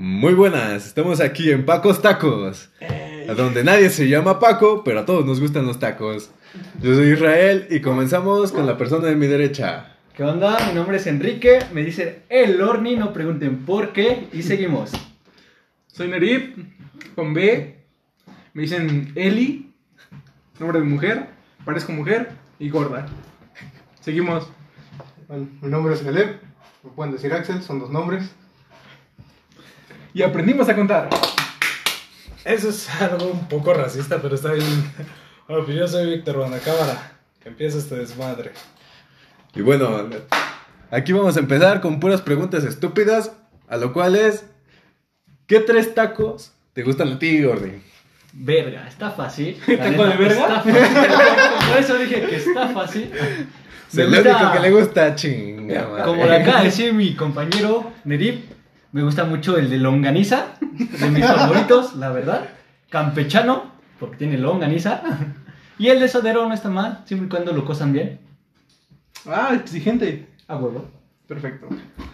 Muy buenas, estamos aquí en Pacos Tacos, a donde nadie se llama Paco, pero a todos nos gustan los tacos. Yo soy Israel y comenzamos con la persona de mi derecha. ¿Qué onda? Mi nombre es Enrique, me dicen el Orni, no pregunten por qué y seguimos. Soy Nerip, con B. Me dicen Eli, nombre de mujer, parezco mujer y gorda. Seguimos. Bueno, mi nombre es Caleb, me pueden decir Axel, son dos nombres. Y aprendimos a contar. Eso es algo un poco racista, pero está bien. Bueno, pues yo soy Víctor Bandacámara. Que empieza este desmadre. Y bueno, aquí vamos a empezar con puras preguntas estúpidas, a lo cual es, ¿qué tres tacos te gustan a ti, Gordy? Verga, está fácil. ¿Taco de verga? Está fácil. Por eso dije que está fácil. El gusta- único que le gusta, chinga. madre. Como le acaba de decir mi compañero Nerip, me gusta mucho el de longaniza, de mis favoritos, la verdad. Campechano, porque tiene longaniza. Y el de sodero no está mal, siempre y cuando lo cosan bien. Ah, exigente. A huevo. Perfecto.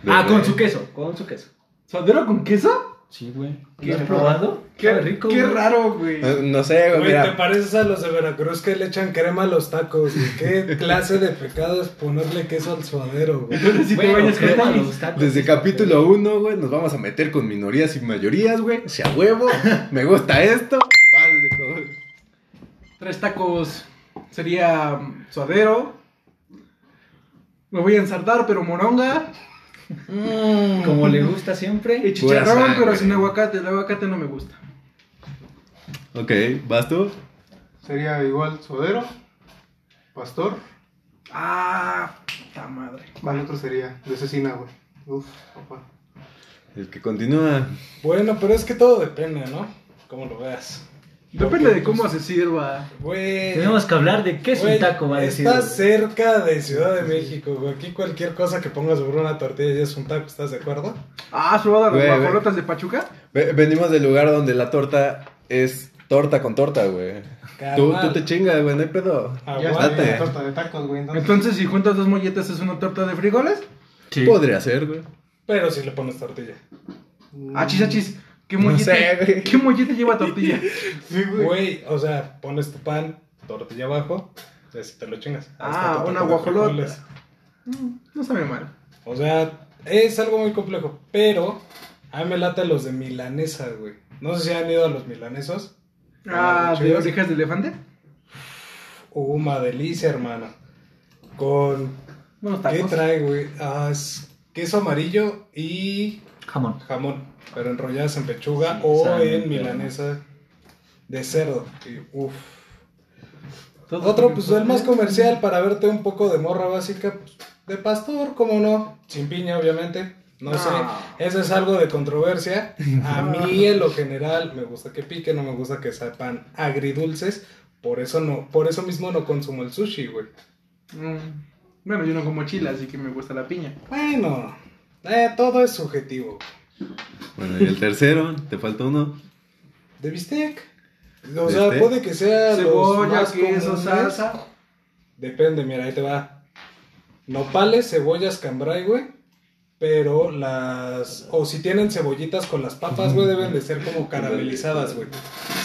Ah, con su queso, con su queso. ¿Sodero con queso? Sí, güey. ¿Qué ¿Lo has probado? Qué, Sabe rico, qué güey. raro, güey. Eh, No sé, güey, Güey, te pareces a los de Veracruz que le echan crema a los tacos. ¿Y qué clase de pecado es ponerle queso al suadero, güey? Entonces, si te Bueno, bañas con crema, taquis. los tacos, Desde capítulo 1, güey, nos vamos a meter con minorías y mayorías, güey. Si a huevo, me gusta esto. Vas de codo. Tres tacos sería mm, suadero. Me voy a ensartar, pero moronga. Como le gusta siempre. Y chicharrón, pero sin aguacate. El aguacate no me gusta. Ok, ¿vas tú? Sería igual Sodero, Pastor, Ah, puta madre. el otro sería de Cecina, güey. Uf, papá. El que continúa. Bueno, pero es que todo depende, ¿no? Como lo veas. Depende de cómo se sirva. Güey. Tenemos que hablar de qué es güey, un taco, va a decir. Está cerca de Ciudad de México, güey. Aquí cualquier cosa que pongas sobre una tortilla ya es un taco, ¿estás de acuerdo? Ah, ¿has probado las Güey, güey. guajolotas de Pachuca? Ve- Venimos del lugar donde la torta es torta con torta, güey. Tú, Carnal. tú te chingas, güey, no hay pedo. Ah, ya está torta de tacos, güey. Entonces, Entonces, si juntas dos molletas, ¿es una torta de frijoles? Sí. Podría ser, güey. Pero si le pones tortilla. mm, Achis, achis. ¿Qué No mollete, sé, güey. ¿Qué mollete lleva tortilla? Sí, güey. Güey, o sea, pones tu pan, tortilla abajo, y así te lo chingas. Ah, una guajolota. frijoles. Mm, No sabe mal. O sea, es algo muy complejo, pero a mí me late los de milanesa, güey. No sé si han ido a los milanesos. Ah, muy ¿de orejas de elefante? Una delicia, hermano. Con... Unos ¿Qué trae, güey? Ah, es queso amarillo y Jamón. jamón, pero enrolladas en pechuga Sí, o sabe, en milanesa de cerdo. Y, uf. Otro, pues el más comercial para verte un poco de morra básica, pues, de pastor, ¿cómo no? Sin piña, obviamente. No No. sé, eso es algo de controversia. A mí, en lo general, me gusta que pique, no me gusta que sepan agridulces. Por eso no, por eso mismo no consumo el sushi, güey. Mm, Bueno, yo no como chile, así que me gusta la piña. Bueno, eh, todo es subjetivo. Bueno, y el tercero, te falta uno. ¿De bistec? O sea, ¿Bistec? puede que sea los Cebolla, más queso, salsa. Depende, mira, ahí te va. Nopales, cebollas, cambray, güey. Pero las. O si tienen cebollitas con las papas, güey, deben de ser como caramelizadas, güey.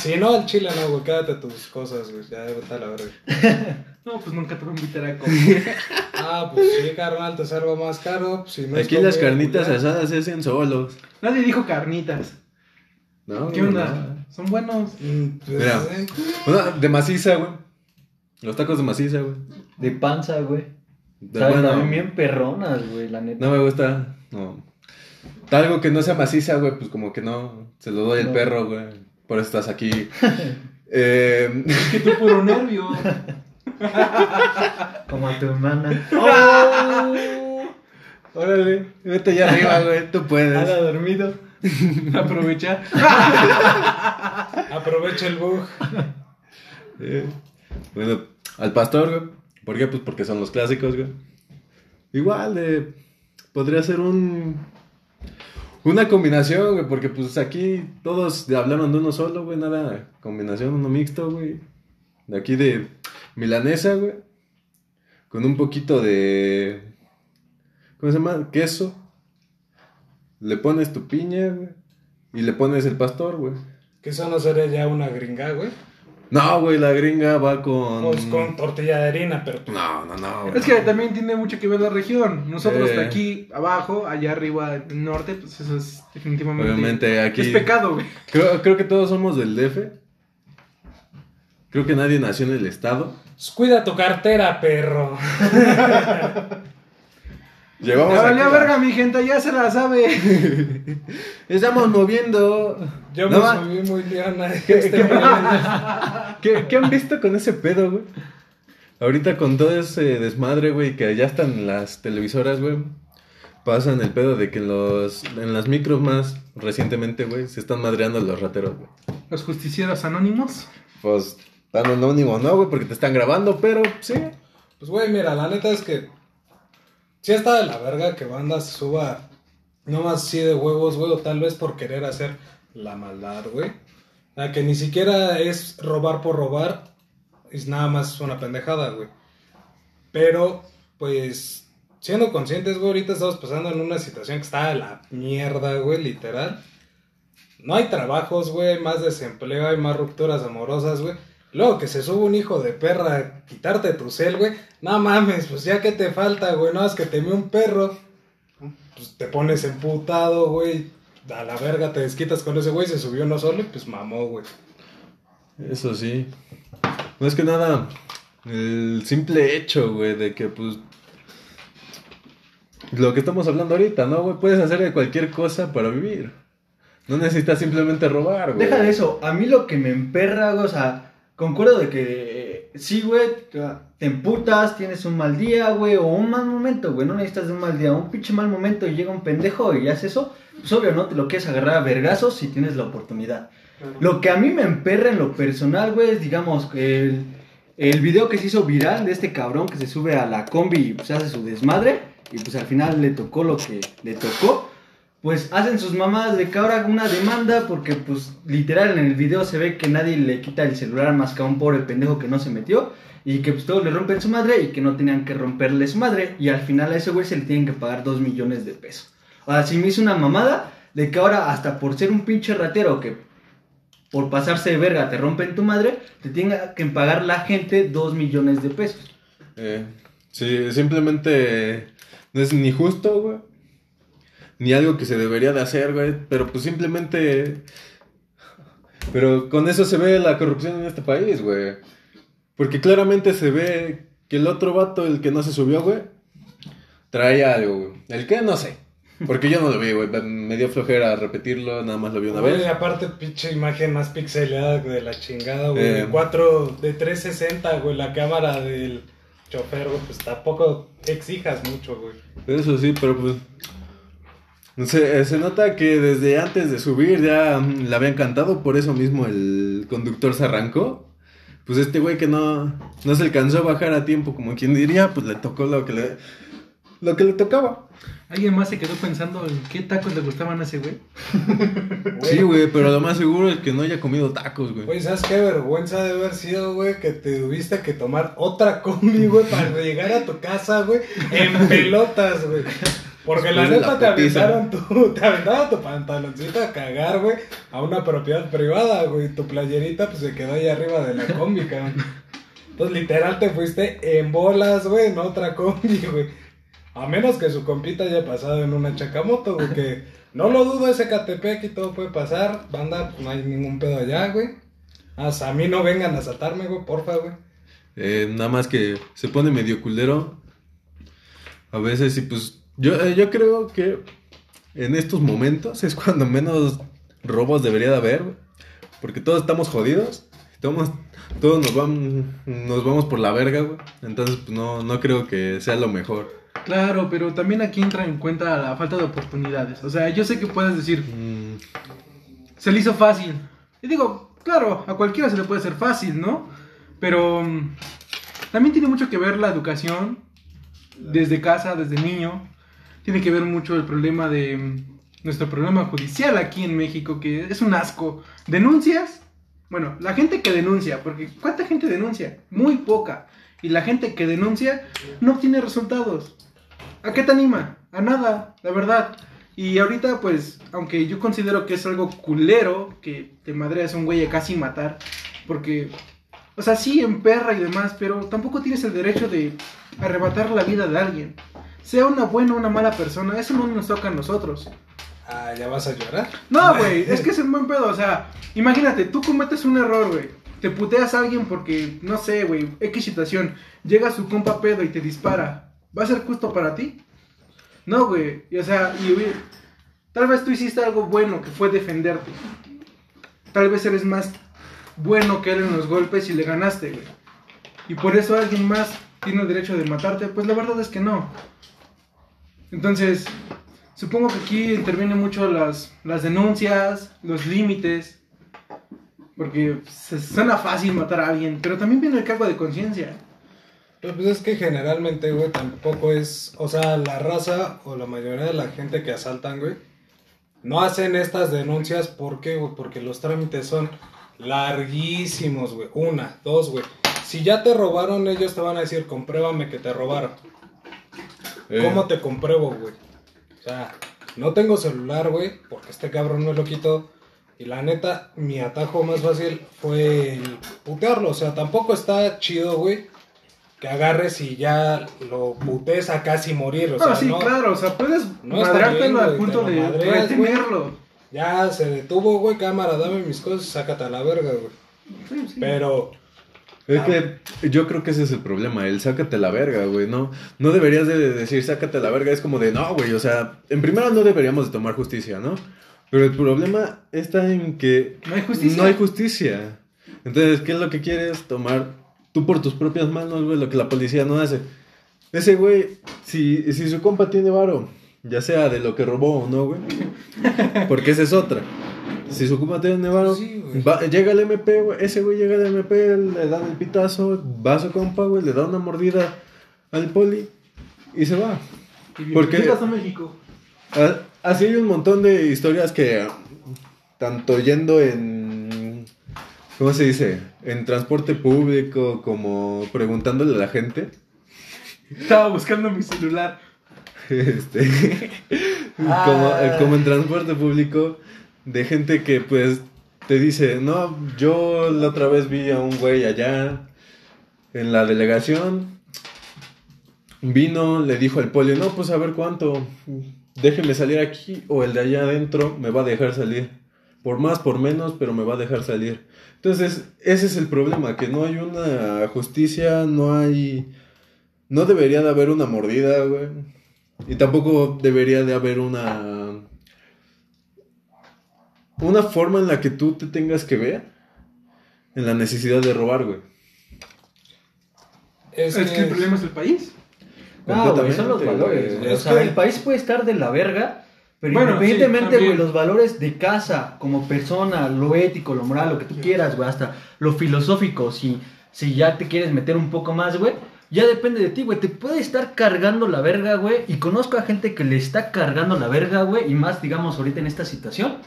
Si no, al chile no, güey. Quédate tus cosas, güey. Ya vete a la verga. No, pues nunca te voy a invitar a comer. Ah, pues sí, carnal, te salgo más caro. Si no es Aquí las carnitas asadas se hacen solos. Nadie dijo carnitas. ¿No? ¿Qué no, onda? no. Son buenos. Mm, pues, Mira. eh, Una de maciza, güey. Los tacos de maciza, güey. De panza, güey. De- Saben bueno, también bien perronas, güey, la neta. no me gusta. No. Algo que no sea maciza, güey, pues como que no. Se lo doy al No. perro, güey. Por eso estás aquí. eh, Que tú puro nervio. Como a tu hermana. órale, vete allá arriba, güey. Tú puedes. Anda dormido. Aprovecha. Aprovecha el bug. Eh, Bueno, al pastor, güey. ¿Por qué? Pues porque son los clásicos, güey. Igual, eh, podría ser un. Una combinación, güey, porque pues aquí todos hablaron de uno solo, güey, nada, combinación, uno mixto, güey. De aquí de milanesa, güey. Con un poquito de... ¿Cómo se llama? Queso. Le pones tu piña, güey. y le pones el pastor, güey. Que eso no sería ya una gringa, güey. No, güey, la gringa va con... Pues con tortilla de harina, pero pues, No, no, no. güey. Es que también tiene mucho que ver la región. Nosotros Eh. de aquí abajo, allá arriba, norte, pues eso es definitivamente. Obviamente aquí... Es pecado, güey. Creo, creo que todos somos del DF. Creo que nadie nació en el estado. pues, cuida tu cartera, perro. Llegamos Ya valió verga, mi gente, ya se la sabe. Estamos moviendo. Yo No, me ma- subí muy leona. ¿Qué- Este qué-. ¿Qué, qué han visto con ese pedo, güey? Ahorita con todo ese desmadre, güey, que ya están las televisoras, güey. Pasan el pedo de que en los en las micros más recientemente, güey, se están madreando los rateros, güey. Los justicieros anónimos. Pues tan anónimo, no, güey, porque te están grabando, pero sí. Pues, güey, mira, la neta es que. Sí está de la verga que banda se suba. No más así de huevos, güey, o tal vez por querer hacer la maldad, güey. Sea, que ni siquiera es robar por robar. Es nada más una pendejada, güey. Pero, pues. Siendo conscientes, güey, ahorita estamos pasando en una situación que está de la mierda, güey, literal. No hay trabajos, güey, hay más desempleo, hay más rupturas amorosas, güey. Luego que se sube un hijo de perra a quitarte tu cel, güey. No mames, pues ya que te falta, güey. No, es que te un perro. Pues te pones emputado, güey. A la verga te desquitas con ese güey. Se subió uno solo y pues mamó, güey. Eso sí. No es que nada, el simple hecho, güey, de que pues... Lo que estamos hablando ahorita, ¿no, güey? Puedes hacer de cualquier cosa para vivir. No necesitas simplemente robar, güey. Deja de eso, a mí lo que me emperra, güey, o sea, concuerdo de que eh, sí, güey, te emputas, tienes un mal día, güey, o un mal momento, güey, no necesitas de un mal día, un pinche mal momento y llega un pendejo y hace eso, pues obvio, ¿no? Te lo quieres agarrar a vergazos si tienes la oportunidad. Lo que a mí me emperra en lo personal, güey, es, digamos, el, el video que se hizo viral de este cabrón que se sube a la combi y pues hace su desmadre y pues al final le tocó lo que le tocó. Pues hacen sus mamás de que ahora una demanda porque pues literal en el video se ve que nadie le quita el celular más que a un pobre pendejo que no se metió y que pues todos le rompen su madre y que no tenían que romperle su madre y al final a ese güey se le tienen que pagar dos millones de pesos. Ahora sí me hizo una mamada de que ahora hasta por ser un pinche ratero que por pasarse de verga te rompen tu madre, te tenga que pagar la gente dos millones de pesos. Eh, sí, simplemente no es ni justo, güey. Ni algo que se debería de hacer, güey. Pero pues simplemente... Pero con eso se ve la corrupción en este país, güey. Porque claramente se ve que el otro vato, el que no se subió, güey, traía algo, güey. El que no sé. Porque yo no lo vi, güey. Me dio flojera repetirlo, nada más lo vi una Güey, vez. aparte, pinche imagen más pixeleada de la chingada, güey. Eh. De 4, de 360, güey. La cámara del chofer, güey. Pues tampoco exijas mucho, güey. Eso sí, pero pues. No sé, eh, se nota que desde antes de subir ya mm, le habían cantado, por eso mismo el conductor se arrancó. Pues este güey que no, no se alcanzó a bajar a tiempo, como quien diría, pues le tocó lo que le, lo que le tocaba. ¿Alguien más se quedó pensando en qué tacos le gustaban a ese güey? Sí, güey, pero lo más seguro es que no haya comido tacos, güey. Güey, ¿sabes qué vergüenza de haber sido, güey? Que te tuviste que tomar otra combi, güey, para llegar a tu casa, güey, en pelotas, güey. Porque la neta la te aventaron tu, te aventaron tu pantaloncito a cagar, güey, a una propiedad privada, güey. Tu playerita, pues se quedó ahí arriba de la combi, cabrón. Entonces, literal, te fuiste en bolas, güey, en otra combi, güey. A menos que su compita haya pasado en una chacamoto, güey, que no lo dudo, ese Catepec y todo puede pasar. Banda, pues no hay ningún pedo allá, güey. Hasta a mí no vengan a asaltarme, güey, porfa, güey. Eh, nada más que se pone medio culero. A veces, y pues, yo, eh, yo creo que en estos momentos es cuando menos robos debería de haber. Porque todos estamos jodidos. Todos, todos nos, vamos, nos vamos por la verga, güey. Entonces, pues no, no creo que sea lo mejor. Claro, pero también aquí entra en cuenta la falta de oportunidades. O sea, yo sé que puedes decir, Mm, se le hizo fácil. Y digo, claro, a cualquiera se le puede hacer fácil, ¿no? Pero mm, también tiene mucho que ver la educación desde casa, desde niño. Tiene que ver mucho el problema de mm, nuestro problema judicial aquí en México, que es un asco. ¿Denuncias? Bueno, la gente que denuncia, porque ¿cuánta gente denuncia? Muy poca. Y la gente que denuncia no obtiene resultados. ¿A qué te anima? A nada, la verdad. Y ahorita, pues, aunque yo considero que es algo culero que te madreas un güey a casi matar, porque, o sea, sí, en perra y demás, pero tampoco tienes el derecho de arrebatar la vida de alguien. Sea una buena o una mala persona, eso no nos toca a nosotros. Ah, ¿ya vas a llorar? No, güey, es que es un buen pedo, o sea, imagínate, tú cometes un error, güey. Te puteas a alguien porque, no sé, güey, X situación. Llega su compa pedo y te dispara. ¿Va a ser justo para ti? No, güey. O sea, y, tal vez tú hiciste algo bueno que fue defenderte. Tal vez eres más bueno que él en los golpes y le ganaste, güey. Y por eso alguien más tiene el derecho de matarte. Pues la verdad es que no. Entonces, supongo que aquí intervienen mucho las, las denuncias, los límites. Porque se suena fácil matar a alguien, pero también viene el cargo de conciencia. Pues es que generalmente, güey, tampoco es, o sea, la raza o la mayoría de la gente que asaltan, güey, no hacen estas denuncias, ¿por qué? Porque los trámites son larguísimos, güey. Una, dos, güey. Si ya te robaron, ellos te van a decir, compruébame que te robaron. Eh, ¿Cómo te compruebo, güey? O sea, no tengo celular, güey, porque este cabrón me lo quitó. Y la neta, mi atajo más fácil fue el putearlo. O sea, tampoco está chido, güey, que agarres y ya lo putes a casi morir. O no, sea, sí, no, claro, o sea, puedes no madreártelo al punto de madreas, retenerlo. Ya se detuvo, güey, cámara, dame mis cosas, sácate a la verga, güey. Sí, sí. Pero, Es que yo creo que ese es el problema, el sácate la verga, güey, no, no deberías de decir sácate la verga, es como de no, güey, o sea, en primera no deberíamos de tomar justicia, ¿no? Pero el problema está en que No hay justicia. no hay justicia. Entonces, ¿qué es lo que quieres? Tomar tú por tus propias manos, güey, lo que la policía no hace. Ese güey, si, si su compa tiene varo, ya sea de lo que robó o no, güey, porque esa es otra. Si su compa tiene varo, Sí, güey. va- llega el MP, güey, ese güey llega al MP, le dan el pitazo, va a su compa, güey, le da una mordida al poli y se va. Y porque- a México. Así hay un montón de historias que, tanto yendo en, ¿cómo se dice? En transporte público, como preguntándole a la gente, Estaba buscando mi celular. este, Ah. como, como en transporte público, de gente que pues te dice, no, yo la otra vez vi a un güey allá en la delegación, vino, le dijo al poli, no, pues a ver cuánto, déjeme salir aquí o el de allá adentro me va a dejar salir. Por más, por menos, pero me va a dejar salir. Entonces, ese es el problema, que no hay una justicia, no hay... No debería de haber una mordida, güey. Y tampoco debería de haber una... Una forma en la que tú te tengas que ver en la necesidad de robar, güey. es, Es, que el problema es el país. No, güey, son los valores. güey. O sea, que- el país puede estar de la verga, pero Bueno, independientemente, sí, güey, los valores de casa, como persona, lo ético, lo moral, lo que tú quieras, güey, hasta lo filosófico, si, si ya te quieres meter un poco más, güey, ya depende de ti, güey. Te puede estar cargando la verga, güey, y conozco a gente que le está cargando la verga, güey, y más, digamos, ahorita en esta situación.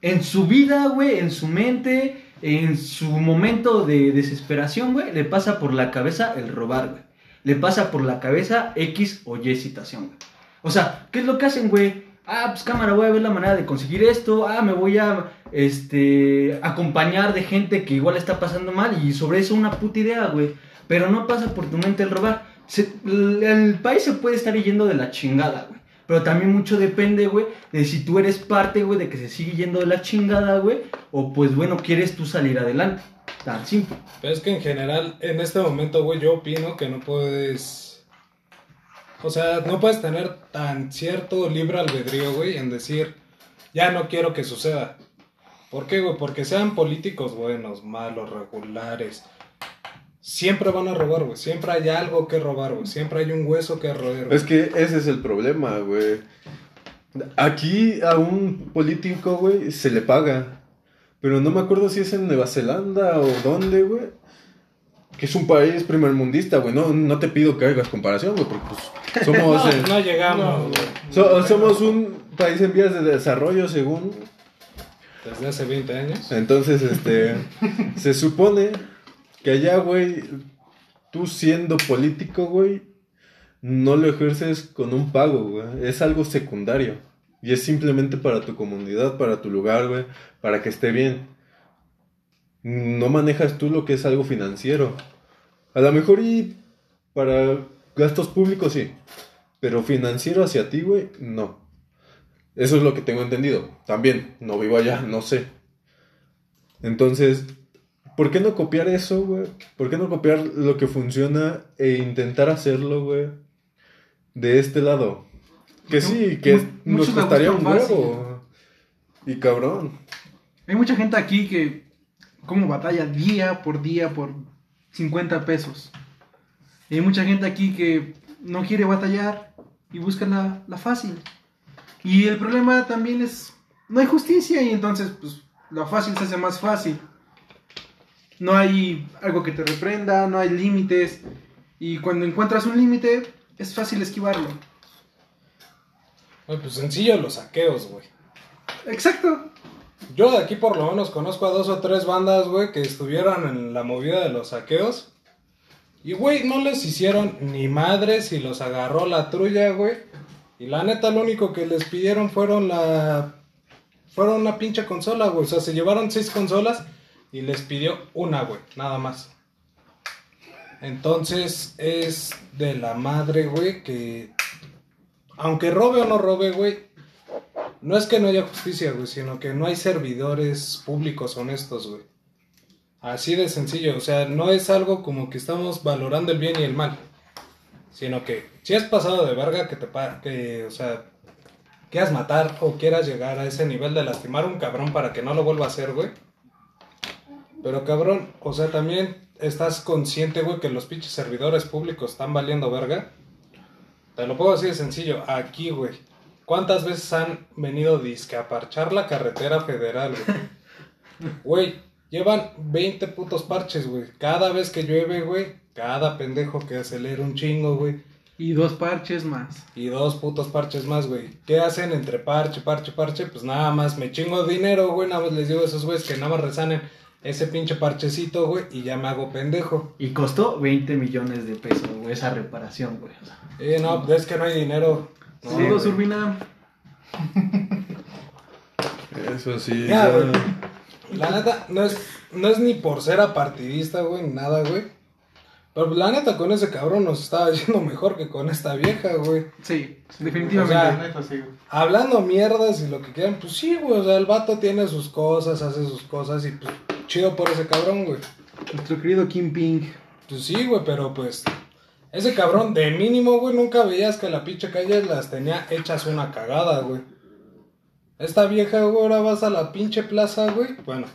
En su vida, güey, en su mente, en su momento de desesperación, güey, le pasa por la cabeza el robar, güey. Le pasa por la cabeza X o Y situación, güey. O sea, ¿qué es lo que hacen, güey? Ah, pues cámara, voy a ver la manera de conseguir esto. Ah, me voy a, este, acompañar de gente que igual está pasando mal y sobre eso una puta idea, güey. Pero no pasa por tu mente el robar. El país se puede estar yendo de la chingada, güey. Pero también mucho depende, güey, de si tú eres parte, güey, de que se sigue yendo de la chingada, güey. O pues, bueno, quieres tú salir adelante. Tan simple. Pero es que en general, en este momento, güey, yo opino que no puedes. O sea, no puedes tener tan cierto libre albedrío, güey, en decir, ya no quiero que suceda. ¿Por qué, güey? Porque sean políticos buenos, malos, regulares. Siempre van a robar, güey. Siempre hay algo que robar, güey. Siempre hay un hueso que roer. güey. Es que ese es el problema, güey. Aquí a un político, güey, se le paga. Pero no me acuerdo si es en Nueva Zelanda o dónde, güey. Que es un país primermundista, güey. No, no te pido que hagas comparación, güey, porque pues, somos, No, eh, no llegamos, No, güey. so- somos un país en vías de desarrollo, según. Desde hace 20 años. Entonces, este, se supone que allá, güey, tú siendo político, güey, no lo ejerces con un pago, güey. Es algo secundario. Y es simplemente para tu comunidad, para tu lugar, güey, para que esté bien. No manejas tú lo que es algo financiero. A lo mejor y para gastos públicos sí, pero financiero hacia ti, güey, no. Eso es lo que tengo entendido. También, no vivo allá, no sé. Entonces, ¿por qué no copiar eso, güey? ¿Por qué no copiar lo que funciona e intentar hacerlo, güey? De este lado. Que sí, que nos costaría un huevo. Y cabrón. Hay mucha gente aquí que como batalla día por día por 50 pesos. Y hay mucha gente aquí que no quiere batallar y busca la, la fácil. Y el problema también es, no hay justicia y entonces pues la fácil se hace más fácil. No hay algo que te reprenda, no hay límites. Y cuando encuentras un límite, es fácil esquivarlo. Güey, pues sencillo los saqueos, güey. Exacto. Yo de aquí por lo menos conozco a dos o tres bandas, güey, que estuvieron en la movida de los saqueos. Y, güey, no les hicieron ni madres y los agarró la trulla, güey. Y la neta, lo único que les pidieron fueron la... Fueron una pinche consola, güey. O sea, se llevaron seis consolas y les pidió una, güey. Nada más. Entonces, es de la madre, güey, que... Aunque robe o no robe, güey, no es que no haya justicia, güey, sino que no hay servidores públicos honestos, güey. Así de sencillo, o sea, no es algo como que estamos valorando el bien y el mal, sino que si has pasado de verga que te que, o sea, quieras matar o quieras llegar a ese nivel de lastimar a un cabrón para que no lo vuelva a hacer, güey. Pero cabrón, o sea, también estás consciente, güey, que los pinches servidores públicos están valiendo verga. Te lo puedo decir de sencillo, aquí, güey. ¿Cuántas veces han venido disque a parchar la carretera federal, güey? Güey, llevan 20 putos parches, güey. Cada vez que llueve, güey, cada pendejo que acelera un chingo, güey. Y dos parches más. Y dos putos parches más, güey. ¿Qué hacen entre parche, parche, parche? Pues nada más me chingo dinero, güey. Nada más les digo a esos güeyes que nada más resanen ese pinche parchecito, güey. Y ya me hago pendejo. Y costó 20 millones de pesos, güey, esa reparación, güey. O sea, Eh, no, es que no hay dinero. No, Saludos, güey. Urbina. Eso sí. Ya, ya- güey. La neta, no es, no es ni por ser apartidista, güey, ni nada, güey. Pero la neta, con ese cabrón nos estaba yendo mejor que con esta vieja, güey. Sí, definitivamente. O sea, Neta, sí, güey. Hablando mierdas y lo que quieran, pues sí, güey. O sea, el vato tiene sus cosas, hace sus cosas y pues chido por ese cabrón, güey. Nuestro querido Kim Ping. Pues sí, güey, pero pues. Ese cabrón, de mínimo, güey, nunca veías que la pinche calle las tenía hechas una cagada, güey. Esta vieja, güey, ahora vas a la pinche plaza, güey. Bueno,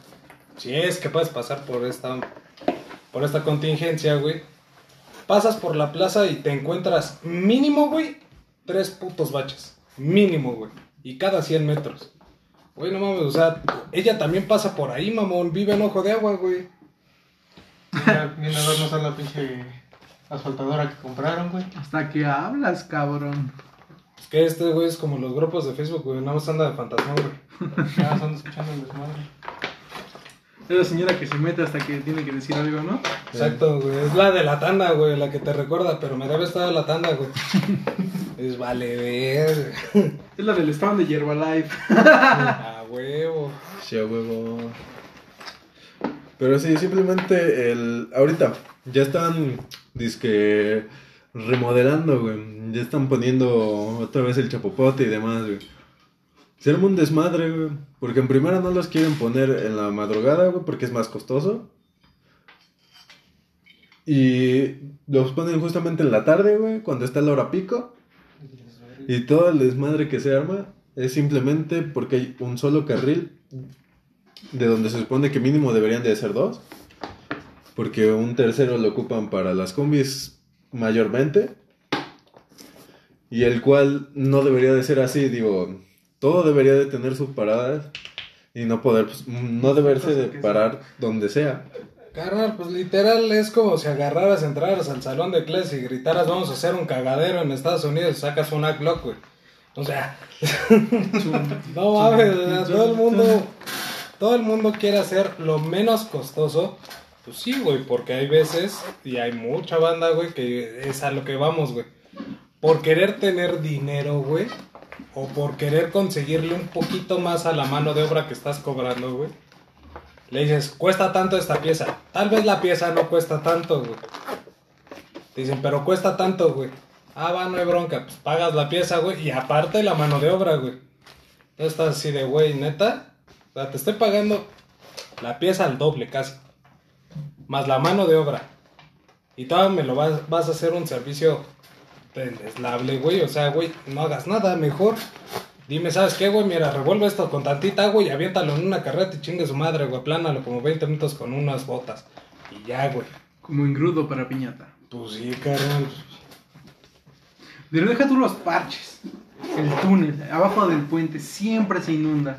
si es que puedes pasar por esta. Por esta contingencia, güey. Pasas por la plaza y te encuentras mínimo, güey, tres putos baches. Mínimo, güey. Y cada 100 metros. Güey, no mames, o sea, ella también pasa por ahí, mamón. Vive en ojo de agua, güey. Ya viene a vernos a la pinche asfaltadora que compraron, güey. Hasta que hablas, cabrón. Es que este güey es como los grupos de Facebook, güey. Nada más anda de fantasma, güey. Ya están escuchando el desmadre. Es la señora que se mete hasta que tiene que decir algo, ¿no? Exacto, güey. Es la de la tanda, güey, la que te recuerda, pero me debe estar de la tanda, güey. Es vale ver. Es la del stand de Herbalife. A huevo. Sí, a huevo. Pero sí, simplemente el. Ahorita ya están. Disque. Remodelando, güey. Ya están poniendo otra vez el chapopote y demás, güey. Se arma un desmadre, güey. Porque en primera no los quieren poner en la madrugada, güey, porque es más costoso. Y los ponen justamente en la tarde, güey, cuando está la hora pico. Y todo el desmadre que se arma es simplemente porque hay un solo carril de donde se supone que mínimo deberían de ser dos. Porque un tercero lo ocupan para las combis mayormente. Y el cual no debería de ser así, digo, todo debería de tener sus paradas y no poder, pues, no deberse de parar donde sea. Carnal, pues literal es como si agarraras, entraras al salón de clases y gritaras, vamos a hacer un cagadero en Estados Unidos y sacas un Glock, güey. O sea, no mames, todo el mundo, todo el mundo quiere hacer lo menos costoso. Pues sí, güey, porque hay veces y hay mucha banda, güey, que es a lo que vamos, güey. Por querer tener dinero, güey, o por querer conseguirle un poquito más a la mano de obra que estás cobrando, güey, le dices, cuesta tanto esta pieza. Tal vez la pieza no cuesta tanto, güey. Te dicen, pero cuesta tanto, güey. Ah, va, no hay bronca. Pues pagas la pieza, güey, y aparte la mano de obra, güey. Entonces estás así de, güey, neta. O sea, te estoy pagando la pieza al doble casi. Más la mano de obra. Y todavía me lo vas, vas a hacer un servicio deslable, güey. O sea, güey, no hagas nada, mejor. Dime, ¿sabes qué, güey? Mira, revuelve esto con tantita agua y aviéntalo en una carreta y chingue su madre, güey. Plánalo como 20 minutos con unas botas. Y ya, güey. Como engrudo para piñata. Pues sí, carnal. Pero deja tú los parches. El túnel, abajo del puente, siempre se inunda.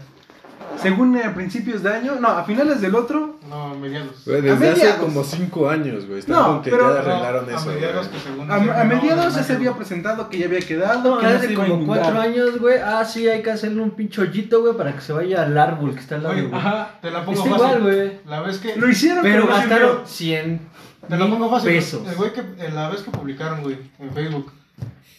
Según a principios de año, no, a finales del otro, No, a mediados. Güey, A desde hace como 5 años, güey. No, con que pero- ya arreglaron No, eso. A mediados que según a, mediados no, ya se no. había presentado que ya había quedado, que hace como inundar. cuatro años, güey. Ah, sí, hay que hacerle un pinche hoyito, güey, para que se vaya al árbol que está al lado, Oye, güey. Ajá. te la pongo Está fácil. igual, güey. La vez que. Lo hicieron, Pero gastaron sirvió. 100 Te la pongo fácil. pesos. El güey que en la vez que publicaron, güey, en Facebook,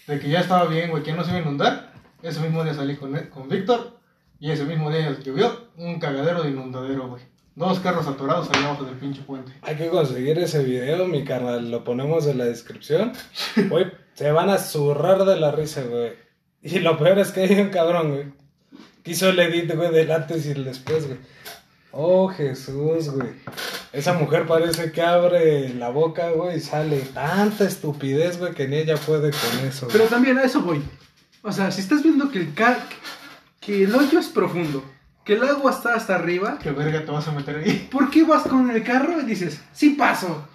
de que ya estaba bien, güey, que no se iba a inundar, ese mismo día salí con, con Víctor y ese mismo día llovió un cagadero de inundadero, güey. Dos carros atorados allá abajo del pinche puente. Hay que conseguir ese video, mi carnal. Lo ponemos en la descripción. Güey, se van a zurrar de la risa, güey. Y lo peor es que hay un cabrón, güey. Que hizo el edit, güey, del antes y el después, güey. Oh, Jesús, güey. Esa mujer parece que abre la boca, güey, y sale tanta estupidez, güey, que ni ella puede con eso. Pero también a eso voy. O sea, si estás viendo que el ca- que el hoyo es profundo, que el agua está hasta arriba, ¿Qué verga te vas a meter ahí? ¿por qué vas con el carro y dices, sí paso?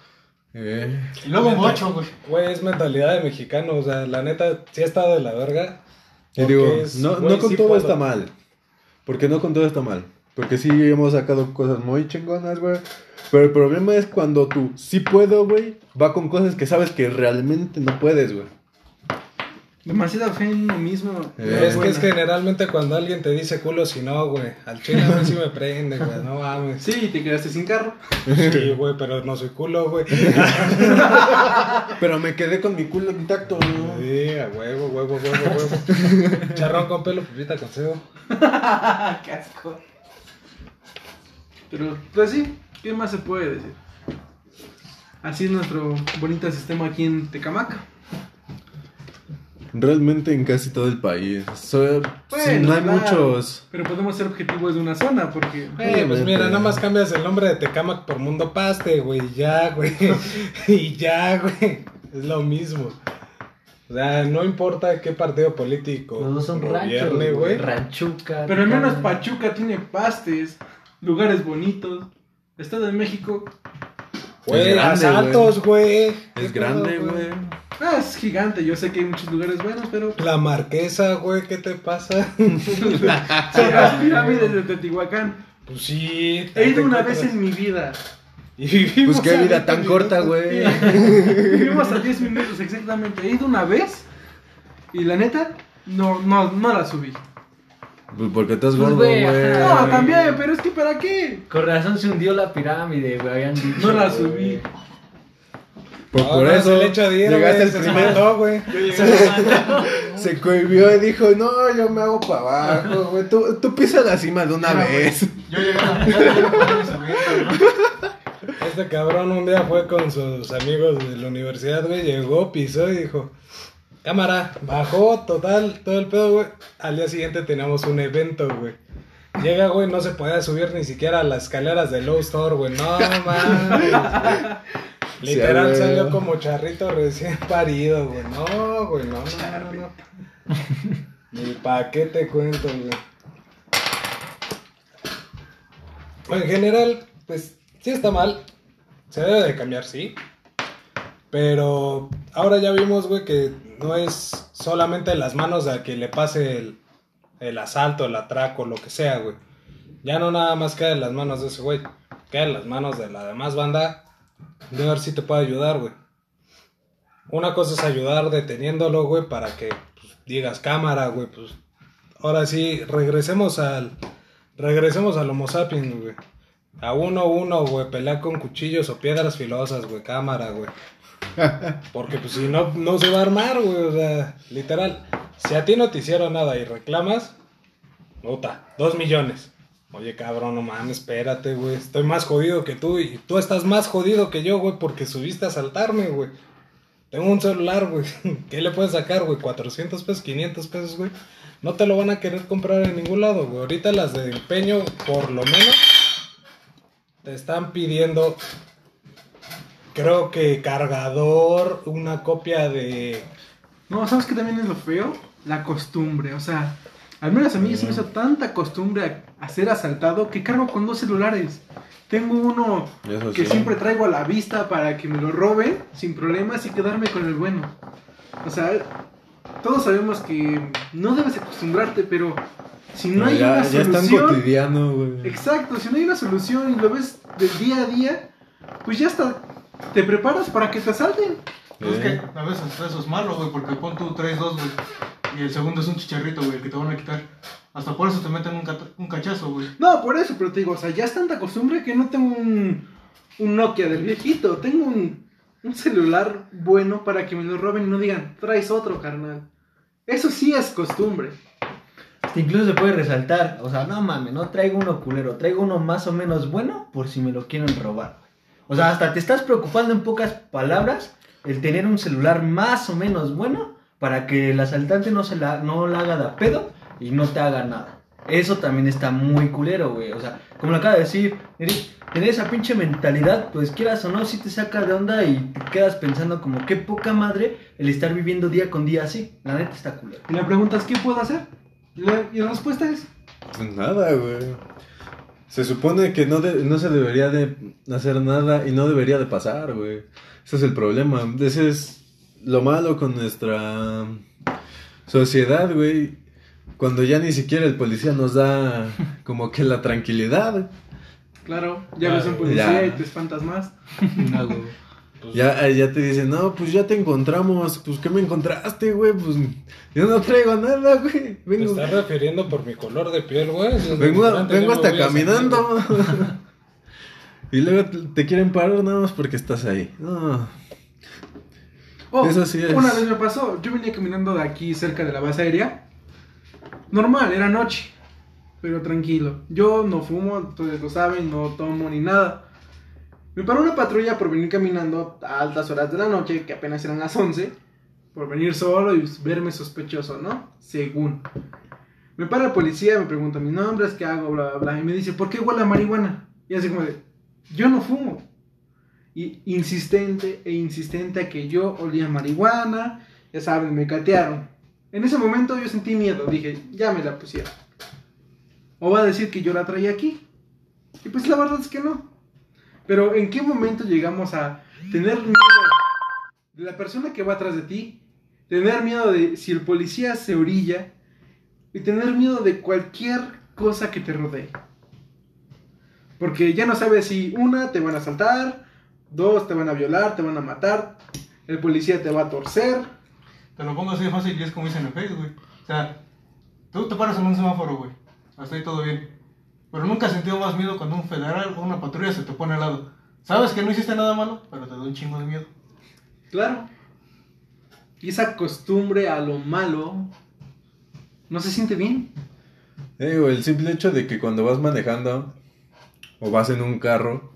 Eh, Y luego un bocho, güey. Güey, es mentalidad de mexicano, o sea, la neta, sí está de la verga. Y digo, es, no, güey, no con sí todo puedo. está mal. Porque no con todo está mal. Porque sí hemos sacado cosas muy chingonas, güey. Pero el problema es cuando tú sí puedo, güey, va con cosas que sabes que realmente no puedes, güey. Demasiada fe en uno mismo. Eh, es que es generalmente cuando alguien te dice culo, si no, güey. Al chile a mí sí me prende, güey. No mames. Sí, te quedaste sin carro. Sí, güey, pero no soy culo, güey. Pero me quedé con mi culo intacto, ¿no? Sí, a huevo, huevo, huevo, huevo. Charrón con pelo, pupita con cebo. ¡Qué asco! Pero, pues sí, ¿qué más se puede decir? Así es nuestro bonito sistema aquí en Tecamaca. Realmente en casi todo el país. So- sí, Bueno, no hay claro. muchos. Pero podemos ser objetivos de una zona, porque... Eh, pues mira, nada más cambias el nombre de Tecamac por Mundo Paste, güey. y Ya, güey. y ya, güey. Es lo mismo. O sea, no importa qué partido político Los dos son gobierne, ranchos, güey. Ranchuca. Pero al menos. Pachuca tiene pastes, lugares bonitos. Estado de México, Güey, Es grande, asaltos, güey. ¿Qué Es grande, güey. Ah, es gigante. Yo sé que hay muchos lugares buenos, pero La marquesa, güey, ¿qué te pasa? son las pirámides de Teotihuacán. Pues sí. He ido una vez en mi vida. Y vivimos Pues qué vida 20 tan corta, güey. Vivimos a 10 minutos exactamente. He ido una vez y la neta, no, no, no la subí. Pues porque estás Pues, gordo, güey. No, también, pero es que ¿para qué? Con razón se hundió la pirámide, güey. Habían dicho. No la subí. Pues No, por no, eso se le echa a ir, llegaste güey, al se primer. mandó, güey. Se cohibió y dijo, no, yo me hago para abajo, güey. Tú, tú pisa la cima de una vez. Yo llegué a yo llegué a poner mis avientos, ¿no? Este cabrón un día fue con sus amigos de la universidad, güey. Llegó, pisó y dijo: Cámara, bajó, total, todo el pedo, güey. Al día siguiente teníamos un evento, güey. Llega, güey, no se podía subir ni siquiera a las escaleras de Low Store, güey. No mames. güey. Literal salió como charrito recién parido, güey. No, güey, no, no, no, no. Ni pa' qué te cuento, güey. En general, pues sí está mal. Se debe de cambiar, sí. Pero ahora ya vimos, güey, que no es solamente en las manos a quien le pase el, el asalto, el atraco, lo que sea, güey. Ya no nada más queda en las manos de ese güey. Queda en las manos de la demás banda. De ver si te puede ayudar, güey. Una cosa es ayudar deteniéndolo, güey, para que pues, digas cámara, güey, pues ahora sí, regresemos al regresemos al Homo sapiens, güey. A uno uno, güey, pelear con cuchillos o piedras filosas, güey, cámara, güey. Porque pues si no, no se va a armar, güey, o sea, literal. Si a ti no te hicieron nada y reclamas, nota, dos millones. Oye, cabrón, no mames, espérate, güey. Estoy más jodido que tú y tú estás más jodido que yo, güey, porque subiste a asaltarme, güey. Tengo un celular, güey. ¿Qué le puedes sacar, güey? 400 pesos, 500 pesos, güey. No te lo van a querer comprar en ningún lado, güey. Ahorita las de empeño, por lo menos, te están pidiendo, creo que cargador, una copia de... No, ¿sabes qué también es lo feo? La costumbre, o sea, al menos a mí se me hizo tanta costumbre a, a ser asaltado que cargo con dos celulares. Tengo uno Eso que sí. siempre traigo a la vista para que me lo roben sin problemas y quedarme con el bueno. O sea, todos sabemos que no debes acostumbrarte, pero si no, hay ya, una ya es tan solución... cotidiano, güey. Exacto, si no hay una solución y lo ves del día a día, pues ya está, te preparas para que te asalten. Es Eh. que a veces eso es malo, güey, porque pon tú traes dos, güey. Y el segundo es un chicharrito, güey, el que te van a quitar. Hasta por eso te meten un, un cachazo, güey. No, por eso, pero te digo, o sea, ya es tanta costumbre que no tengo un, un Nokia del viejito, tengo un, un celular bueno para que me lo roben y no digan, traes otro, carnal. Eso sí es costumbre. Hasta incluso se puede resaltar, o sea, no mames, no traigo uno culero, traigo uno más o menos bueno por si me lo quieren robar. O sea, hasta te estás preocupando en pocas palabras el tener un celular más o menos bueno para que el asaltante no se la, no la haga de pedo y no te haga nada. Eso también está muy culero, güey. O sea, como lo acaba de decir, Eric, tener esa pinche mentalidad, pues quieras o no, si te saca de onda y te quedas pensando como qué poca madre el estar viviendo día con día así. La neta está culero. Y la pregunta es, ¿qué puedo hacer? Y la, y la respuesta es, Pues nada, güey. Se supone que no, de- no se debería de hacer nada y no debería de pasar, güey. Ese es el problema. Ese es lo malo con nuestra sociedad, güey. Cuando ya ni siquiera el policía nos da como que la tranquilidad. claro, ya ves un policía ya. y te espantas más. pues, Ya, eh, ya te dicen, no, pues ya te encontramos. Pues, ¿qué me encontraste, güey? Pues yo no traigo nada, güey. ¿Te estás refiriendo por mi color de piel, güey? Es vengo, vengo hasta caminando. y luego te, te quieren parar nada más porque estás ahí. No. Oh, Eso sí es. Una vez me pasó, yo venía caminando de aquí cerca de la base aérea. Normal, era noche, pero tranquilo. Yo no fumo, ustedes lo saben, no tomo ni nada. Me paró una patrulla por venir caminando a altas horas de la noche, que apenas eran las 11, por venir solo y verme sospechoso, ¿no? Según. Me para el policía, me pregunta mi nombre, es que hago, bla, bla, bla, y me dice, ¿por qué huele a marihuana? Y así como de, yo no fumo. Insistente e insistente a que yo olía marihuana, ya saben, me catearon. En ese momento yo sentí miedo, dije, ya me la pusieron. O va a decir que yo la traía aquí. Y pues la verdad es que no. Pero ¿en qué momento llegamos a tener miedo de la persona que va atrás de ti? Tener miedo de si el policía se orilla. Y tener miedo de cualquier cosa que te rodee. Porque ya no sabes si una te van a asaltar, dos te van a violar, te van a matar, el policía te va a torcer. Te lo pongo así de fácil y es como dicen en Facebook, güey. O sea, tú te paras en un semáforo, güey. Hasta ahí todo bien. Pero nunca has sentido más miedo cuando un federal o una patrulla se te pone al lado. Sabes que no hiciste nada malo, pero te da un chingo de miedo. Claro. Y esa costumbre a lo malo no se siente bien. Eh, güey, el simple hecho de que cuando vas manejando o vas en un carro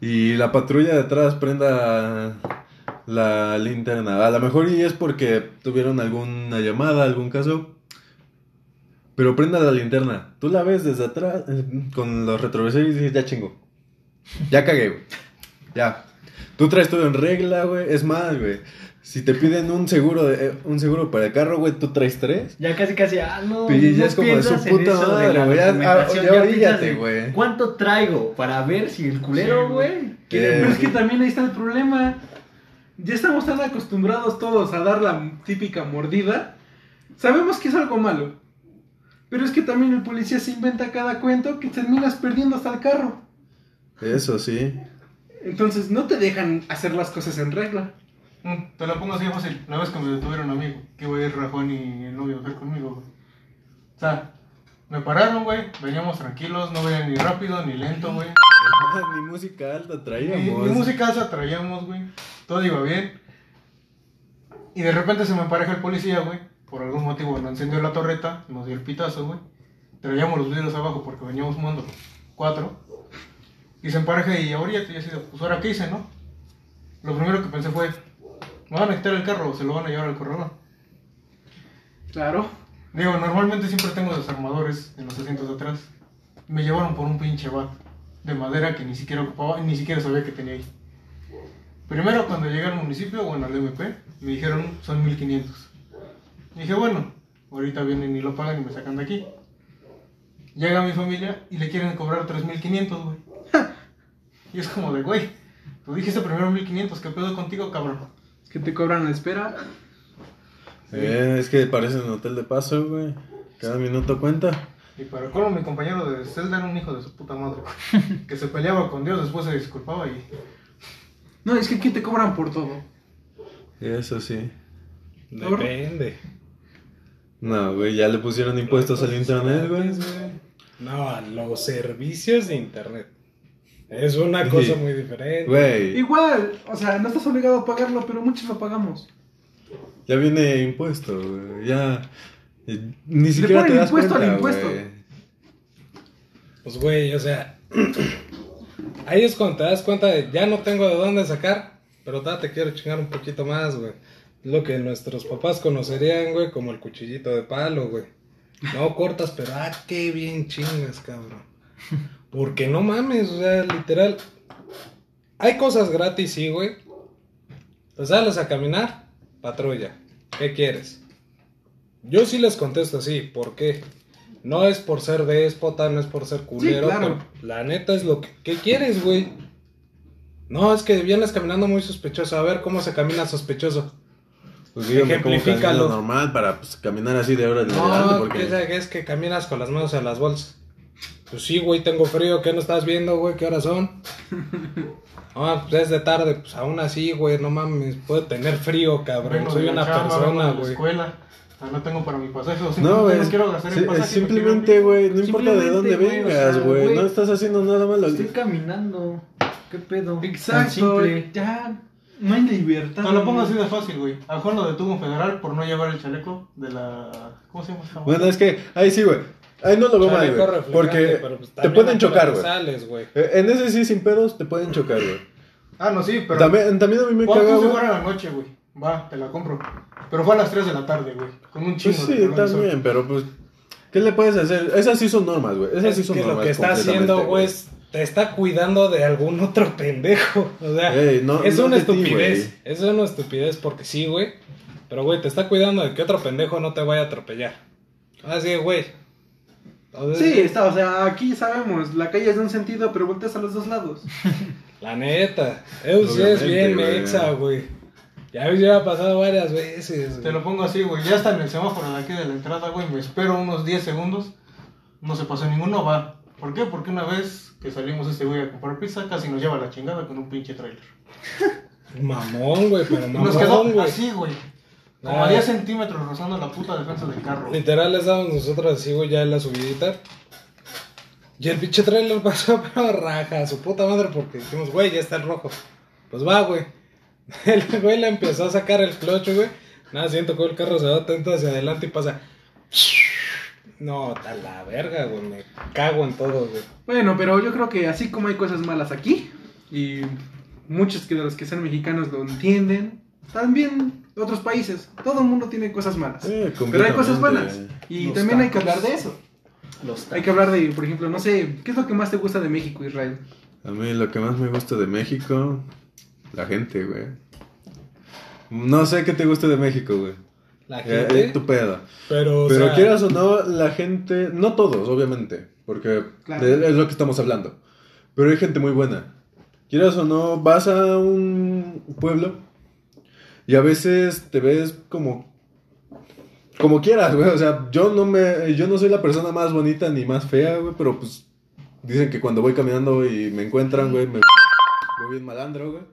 y la patrulla de atrás prenda la linterna, a lo mejor y es porque tuvieron alguna llamada, algún caso, pero prenda la linterna. Tú la ves desde atrás eh, con los retrovisores y dices, ya chingo. Ya cagué, güey. Ya. Tú traes todo en regla, güey. Es más, güey. Si te piden un seguro de, eh, un seguro para el carro, güey, tú traes tres. Ya casi casi, ah, no. Pues ya no es como de su puta madre, güey, ya- ah, ya oríllate, güey. ¿Cuánto traigo para ver si el culero, güey? Pero es que también ahí está el problema. Ya estamos tan acostumbrados todos a dar la típica mordida. Sabemos que es algo malo. Pero es que también el policía se inventa cada cuento que terminas perdiendo hasta el carro. Eso sí. Entonces no te dejan hacer las cosas en regla. Mm, Te lo pongo así de fácil. La vez que me detuvieron a mí, que iba a ir Rajón y el novio a ver conmigo, güey. O sea, me pararon, güey. Veníamos tranquilos, no venían ni rápido ni lento, güey. Ni música alta Ni, traíamos. ni música alta traíamos, güey. Todo iba bien. Y de repente se me empareja el policía, güey. por algún motivo no encendió la torreta, nos dio el pitazo, güey. Traíamos los vidrios abajo porque veníamos fumando cuatro. Y se empareja y ahorita y así de, pues ahora qué hice, ¿no? Lo primero que pensé fue, van a quitar el carro o se lo van a llevar al corredor. Claro. Digo, normalmente siempre tengo desarmadores en los asientos de atrás. Me llevaron por un pinche bat de madera que ni siquiera ocupaba ni siquiera sabía que tenía ahí. Primero, cuando llegué al municipio, bueno, al MP, me dijeron son 1500. Y dije, bueno, ahorita vienen y lo pagan y me sacan de aquí. Llega mi familia y le quieren cobrar 3500, güey. y es como de, güey, tú dijiste primero 1500, ¿qué pedo contigo, cabrón? Que te cobran la espera. Eh, es que parece un hotel de paso, güey. Cada minuto cuenta. Y para colmo, mi compañero de celda era un hijo de su puta madre, que se peleaba con Dios, después se disculpaba y... No, es que aquí te cobran por todo. Eso sí. Depende. No, güey, ya le pusieron impuestos al internet, güey. No, a los servicios de internet. Es una cosa muy diferente. Igual, o sea, no estás obligado a pagarlo, pero muchos lo pagamos. ya viene impuesto, güey. Ya. Ni siquiera ponen te das impuesto al impuesto. güey. Pues, güey, o sea. ahí es cuando te das cuenta de ya no tengo de dónde sacar, pero ta, te quiero chingar un poquito más, güey. Lo que nuestros papás conocerían, güey, como el cuchillito de palo, güey. No cortas, pero ah, qué bien chingas, cabrón. Porque no mames, o sea, literal. Hay cosas gratis, sí, güey. Pues sales a caminar, patrulla. ¿Qué quieres? Yo sí les contesto así, ¿por qué? No es por ser déspota, no es por ser culero, claro. pero la neta es lo que ¿qué quieres, güey. No, es que vienes caminando muy sospechoso. A ver cómo se camina sospechoso. Pues dígame cómo normal para pues, caminar así de ahora en adelante, No, porque... es que caminas con las manos en las bolsas. Pues sí, güey, tengo frío. ¿Qué no estás viendo, güey? ¿Qué horas son? Ah, pues es de tarde. Pues aún así, güey, no mames. Puedo tener frío, cabrón. Vengo Soy de la una chamba, vengo persona, la güey. escuela, no tengo para mi pasaje, o No, güey. no quiero gastar sí, el pasaje. simplemente, quiero- güey, no importa de Simplemente, dónde güey, o vengas, sea, güey. güey. No estás haciendo nada malo. Estoy caminando. ¿Qué pedo? Tan Exacto. simple. Ya no hay libertad. Te lo pongo así de fácil, güey. A Juan lo detuvo un federal por no llevar el chaleco de la... ¿Cómo se llama esta Bueno, es que ahí sí, güey. Ahí no lo veo mal, güey. Porque pues, te pueden chocar, güey. Sales, güey. Eh, En ese sí, sin pedos, te pueden chocar, güey. Ah, no, sí, pero... También, también a mí me caga, güey. fuera a la noche, güey. Va, te la compro. Pero fue a las 3 de la tarde, güey. Con un chingo Pues de sí, de también, pero pues... ¿Qué le puedes hacer? Esas sí son normas, güey. Esas Es sí son que normas. lo que está haciendo, güey, es- te está cuidando de algún otro pendejo. O sea, Ey, no- es no una ti, estupidez. es una estupidez porque sí, güey. Pero, güey, te está cuidando de que otro pendejo no te vaya a atropellar. Así, güey. Sí, está, o sea, aquí sabemos, la calle es de un sentido, pero volteas a los dos lados. La neta. Eso sí es bien güey. mexa, güey. Ya me ha pasado varias veces. Te güey. lo pongo así, güey. Ya está en el semáforo de aquí de la entrada, güey. Me espero unos 10 segundos. No se pasó ninguno, va. ¿Por qué? Porque una vez que salimos este güey a comprar pizza, casi nos lleva la chingada con un pinche trailer. Mamón, güey, pero Y nos quedó mamón, güey. así, güey. Como Ah. a 10 centímetros rozando la puta defensa del carro. Literal, estábamos nosotros así, güey, ya en la subidita. Y el pinche trailer pasó, pero raja, a su puta madre, porque dijimos, güey, ya está el rojo. Pues va, güey. El güey le empezó a sacar el clocho, güey. Nada, siento que el carro se va tanto hacia adelante y pasa. No, a la verga, güey. Me cago en todo, güey. Bueno, pero yo creo que así como hay cosas malas aquí, y muchos que de los que son mexicanos lo entienden, también otros países, todo el mundo tiene cosas malas. Sí, pero hay cosas buenas. Y Los también hay que tacos. hablar de eso. Los Hay que hablar de, por ejemplo, no sé, ¿qué es lo que más te gusta de México, Israel? A mí lo que más me gusta de México, la gente, güey. No sé qué te gusta de México, güey. La Eh, gente. eh, tu pedo. Pero, o Pero sea, quieras o no, la gente, no todos, obviamente, porque Claro. de- es lo que estamos hablando. Pero hay gente muy buena. Quieras o no, vas a un pueblo y a veces te ves como como quieras, güey. O sea, yo no me yo no soy la persona más bonita ni más fea, güey, pero pues dicen que cuando voy caminando y me encuentran, güey, me voy bien malandro, güey.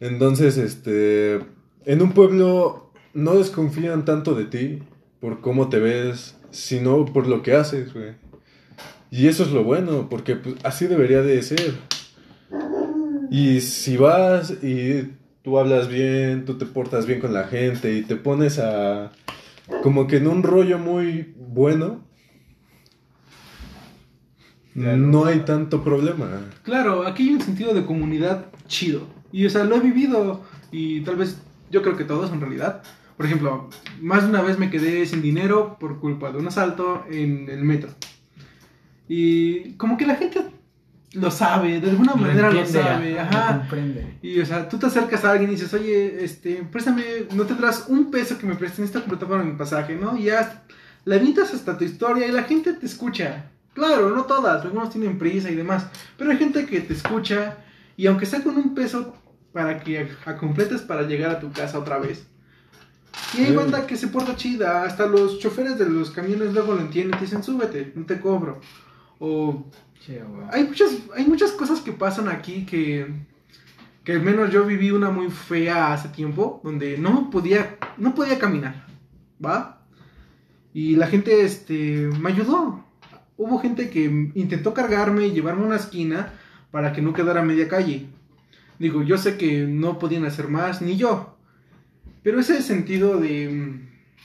Entonces, este, en un pueblo no desconfían tanto de ti por cómo te ves, sino por lo que haces, güey. Y eso es lo bueno, porque pues, así debería de ser. Y si vas y tú hablas bien, tú te portas bien con la gente y te pones a, como que en un rollo muy bueno, no hay tanto problema. Claro, aquí hay un sentido de comunidad chido. Y, o sea, lo he vivido y tal vez yo creo que todos en realidad. Por ejemplo, más de una vez me quedé sin dinero por culpa de un asalto en el metro. Y como que la gente lo sabe, de alguna Lo manera lo, entiende, sabe. lo Ajá. comprende. Y, o sea, tú te acercas a alguien y dices, oye, este, préstame, no tendrás un peso que me presten esta completo para mi pasaje, ¿no? Y ya la avientas hasta tu historia y la gente te escucha. Claro, no todas, algunos tienen prisa y demás, pero hay gente que te escucha y aunque sea con un peso para que a- completes para llegar a tu casa otra vez. Y hay banda que se porta chida, hasta los choferes de los camiones luego lo entienden, te dicen, súbete, no te cobro. O Hay muchas, hay muchas cosas que pasan aquí que, que al menos yo viví una muy fea hace tiempo, donde no podía, no podía caminar, ¿va? Y la gente, este, me ayudó. Hubo gente que intentó cargarme y llevarme a una esquina para que no quedara a media calle. Digo, yo sé que no podían hacer más, ni yo. Pero ese sentido de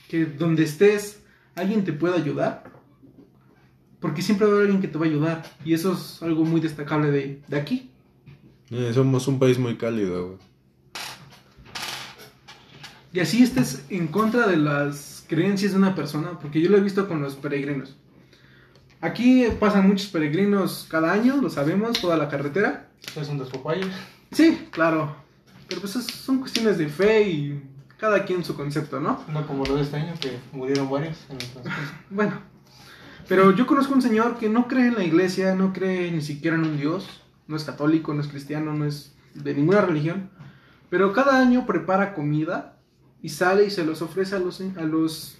que donde estés, alguien te pueda ayudar. Porque siempre va a haber alguien que te va a ayudar. Y eso es algo muy destacable de, de aquí. Eh, somos un país muy cálido, güey. Y así estés en contra de las creencias de una persona. Porque yo lo he visto con los peregrinos. Aquí pasan muchos peregrinos cada año, lo sabemos, toda la carretera. Es un despopayo. Sí, claro. Pero pues es- son cuestiones de fe y cada quien su concepto, ¿no? No como lo de este año, que murieron varios en el transcurso. Bueno, pero yo conozco un señor que no cree en la iglesia, no cree ni siquiera en un Dios, no es católico, no es cristiano, no es de ninguna religión, pero cada año prepara comida y sale y se los ofrece a los, a los,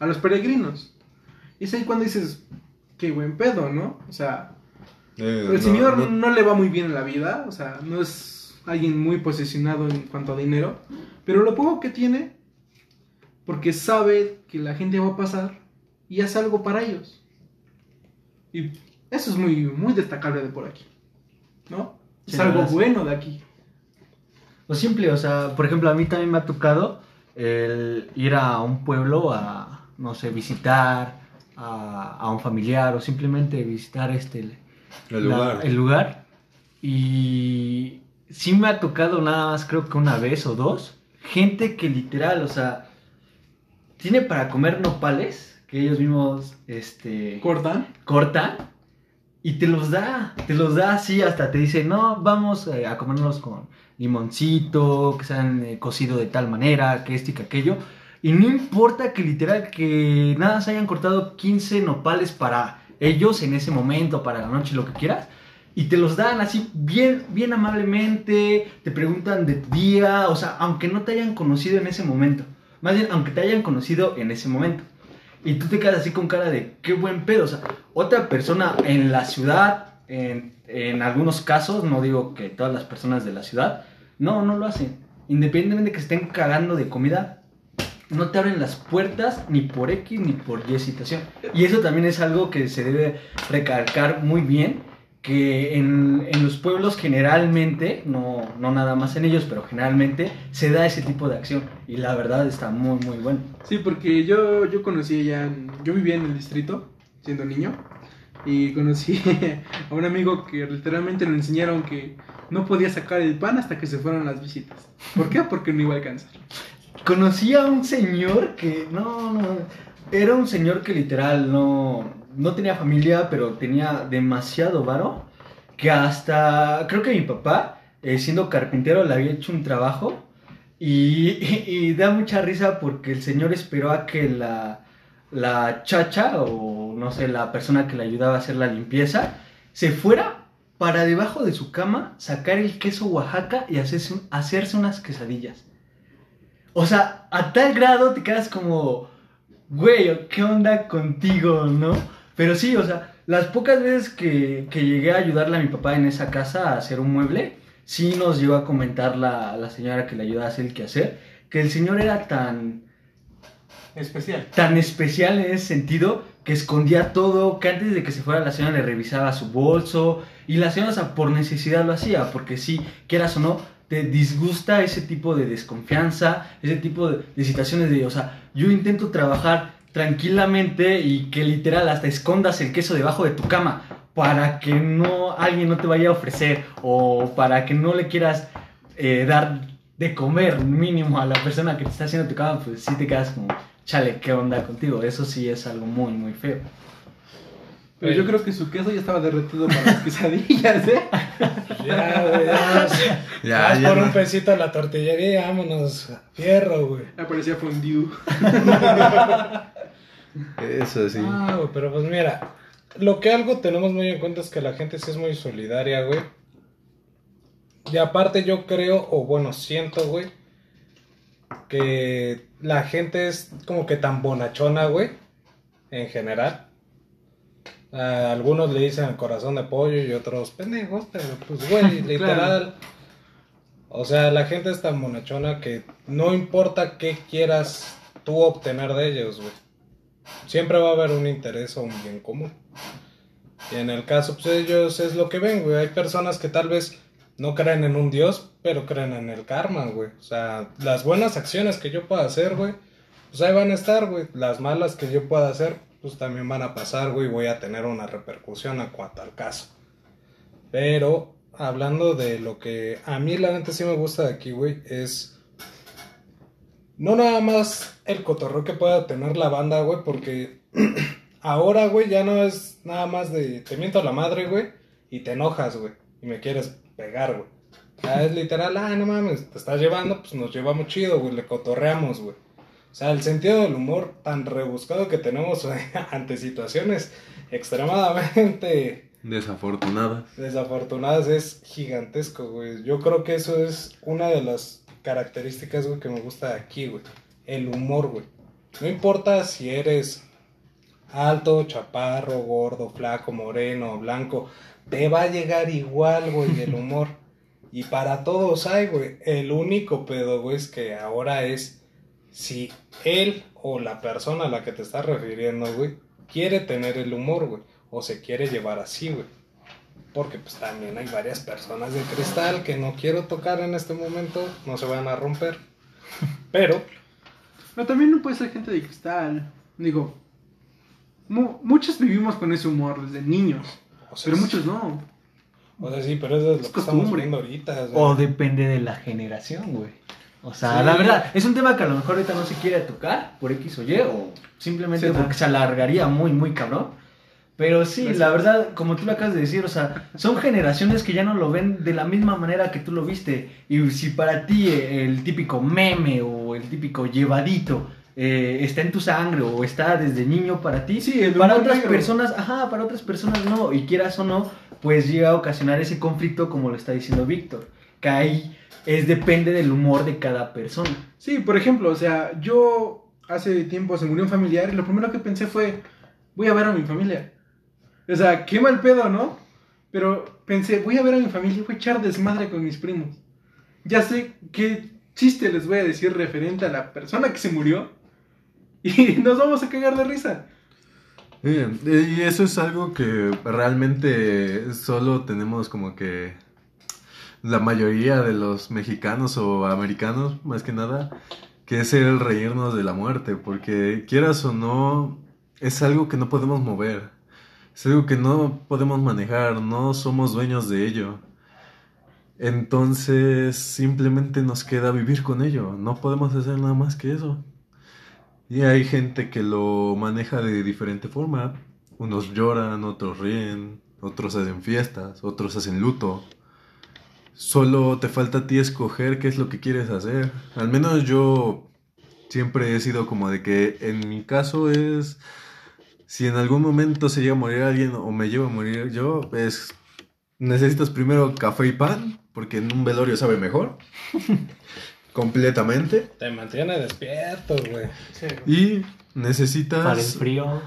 a los peregrinos. Y es ahí cuando dices, qué buen pedo, ¿no? O sea, Eh, el no, señor no- no, le va muy bien en la vida, o sea, no es alguien muy posesionado en cuanto a dinero, pero lo poco que tiene, porque sabe que la gente va a pasar y hace algo para ellos. Y eso es muy, muy destacable de por aquí, ¿no? Sí, es algo verdad, sí. bueno de aquí. O simple, o sea, por ejemplo, a mí también me ha tocado el ir a un pueblo a, no sé, visitar a, a un familiar o simplemente visitar este El la- lugar. el lugar. Y sí me ha tocado nada más, creo que una vez o dos, gente que literal, o sea, tiene para comer nopales que ellos mismos, este, Cortan. cortan y te los da, te los da así, hasta te dice, no, vamos eh, a comernos con limoncito, que sean eh, cocido de tal manera, que esto y que aquello. Y no importa que literal que nada se hayan cortado 15 nopales para ellos en ese momento, para la noche, lo que quieras. Y te los dan así bien, bien amablemente, te preguntan de día, o sea, aunque no te hayan conocido en ese momento. Más bien, aunque te hayan conocido en ese momento. Y tú te quedas así con cara de qué buen pedo. O sea, otra persona en la ciudad, en, en algunos casos, no digo que todas las personas de la ciudad, no, no lo hacen. Independientemente de que estén cagando de comida, no te abren las puertas ni por X ni por Y situación. Y eso también es algo que se debe recalcar muy bien. Que en, en los pueblos generalmente, no, no nada más en ellos, pero generalmente se da ese tipo de acción. Y la verdad está muy, muy bueno. Sí, porque yo, yo conocí ya, yo vivía en el distrito, siendo niño, y conocí a un amigo que literalmente le enseñaron que no podía sacar el pan hasta que se fueron las visitas. ¿Por qué? Porque no iba a alcanzar. Conocí a un señor que, no, no, era un señor que literal no, no tenía familia, pero tenía demasiado varo, que hasta, creo que mi papá, eh, siendo carpintero, le había hecho un trabajo y, da mucha risa porque el señor esperó a que la, la chacha o no sé, la persona que le ayudaba a hacer la limpieza, se fuera para debajo de su cama, sacar el queso Oaxaca y hacerse, hacerse unas quesadillas. O sea, a tal grado te quedas como, güey, ¿qué onda contigo, no? Pero sí, o sea, las pocas veces que, que llegué a ayudarle a mi papá en esa casa a hacer un mueble, sí nos llegó a comentar la, la señora que le ayudaba a hacer el quehacer, que el señor era tan, Especial. tan especial en ese sentido que escondía todo, que antes de que se fuera la señora le revisaba su bolso y la señora o sea, por necesidad lo hacía, porque sí, quieras o no, te disgusta ese tipo de desconfianza, ese tipo de, de situaciones de, o sea, yo intento trabajar tranquilamente y que literal hasta escondas el queso debajo de tu cama para que no alguien no te vaya a ofrecer o para que no le quieras eh, dar de comer mínimo a la persona que te está haciendo tu cama, pues sí te quedas como, chale, ¿qué onda contigo? Eso sí es algo muy, muy feo. Pero yo creo que su queso ya estaba derretido para las quesadillas, ¿eh? Ya, güey, ya. Ya, Vas ya por no. un pesito a la tortillería, vámonos. Fierro, güey. Aparecía fondue. Eso sí. Ah, güey, pero pues mira, lo que algo tenemos muy en cuenta es que la gente sí es muy solidaria, güey. Y aparte yo creo, o bueno, siento, güey, que la gente es como que tan bonachona, güey, en general. A algunos le dicen el corazón de pollo y otros pendejos, pero pues, güey, literal. O sea, la gente es tan bonachona que no importa qué quieras tú obtener de ellos, güey. Siempre va a haber un interés o un bien común. Y en el caso, pues ellos es lo que ven, güey. Hay personas que tal vez no creen en un Dios, pero creen en el karma, güey. O sea, las buenas acciones que yo pueda hacer, güey, pues ahí van a estar, güey. Las malas que yo pueda hacer, pues también van a pasar, güey. Voy a tener una repercusión en cuanto al caso. Pero, hablando de lo que a mí la neta sí me gusta de aquí, güey, es... No nada más el cotorreo que pueda tener la banda, güey, porque ahora, güey, ya no es nada más de te miento a la madre, güey, y te enojas, güey, y me quieres pegar, güey. Ya es literal, ay, no mames, te estás llevando, pues nos llevamos chido, güey, le cotorreamos, güey. O sea, el sentido del humor tan rebuscado que tenemos ante situaciones extremadamente Desafortunada. desafortunadas es gigantesco, güey. Yo creo que eso es una de las características, güey, que me gusta de aquí, güey. El humor, güey. No importa si eres alto, chaparro, gordo, flaco, moreno, blanco, te va a llegar igual, güey, el humor. Y para todos hay, güey. El único pedo, güey, es que ahora es si él o la persona a la que te estás refiriendo, güey, quiere tener el humor, güey, o se quiere llevar así, güey. Porque pues también hay varias personas de cristal que no quiero tocar en este momento, no se van a romper. Pero, Pero también no puede ser gente de cristal. Digo, mu- muchos vivimos con ese humor desde niños. o sea, Pero muchos no. O sea, sí, pero eso es lo que estamos costumbre. viendo ahorita. O depende de la generación, güey. O sea, Sí. la verdad, es un tema que a lo mejor ahorita no se quiere tocar por X o Y, o simplemente Sí, no. porque se alargaría muy, muy cabrón. Pero sí, Gracias. la verdad, como tú lo acabas de decir, o sea, son generaciones que ya no lo ven de la misma manera que tú lo viste. Y si para ti eh, el típico meme o el típico llevadito eh, está en tu sangre o está desde niño para ti, Sí, para otras negro. personas, ajá, para otras personas no. Y quieras o no, pues llega a ocasionar ese conflicto como lo está diciendo Víctor. Que ahí es depende del humor de cada persona. Sí, por ejemplo, o sea, yo hace tiempo se murió un familiar y lo primero que pensé fue, voy a ver a mi familia. O sea, qué mal pedo, ¿no? Pero pensé, voy a ver a mi familia y voy a echar desmadre con mis primos. Ya sé qué chiste les voy a decir referente a la persona que se murió y nos vamos a cagar de risa. Bien, Y eso es algo que realmente solo tenemos como que la mayoría de los mexicanos o americanos, más que nada, que es el reírnos de la muerte, porque quieras o no, es algo que no podemos mover, es algo que no podemos manejar, no somos dueños de ello. Entonces simplemente nos queda vivir con ello, no podemos hacer nada más que eso. Y hay gente que lo maneja de diferente forma. Unos lloran, otros ríen, otros hacen fiestas, otros hacen luto. Solo te falta a ti escoger qué es lo que quieres hacer. Al menos yo siempre he sido como de que en mi caso es si en algún momento se llega a morir alguien o me llevo a morir yo, es necesitas primero café y pan, porque en un velorio sabe mejor. Completamente. te mantiene despierto, güey. Y Para el necesitas frío.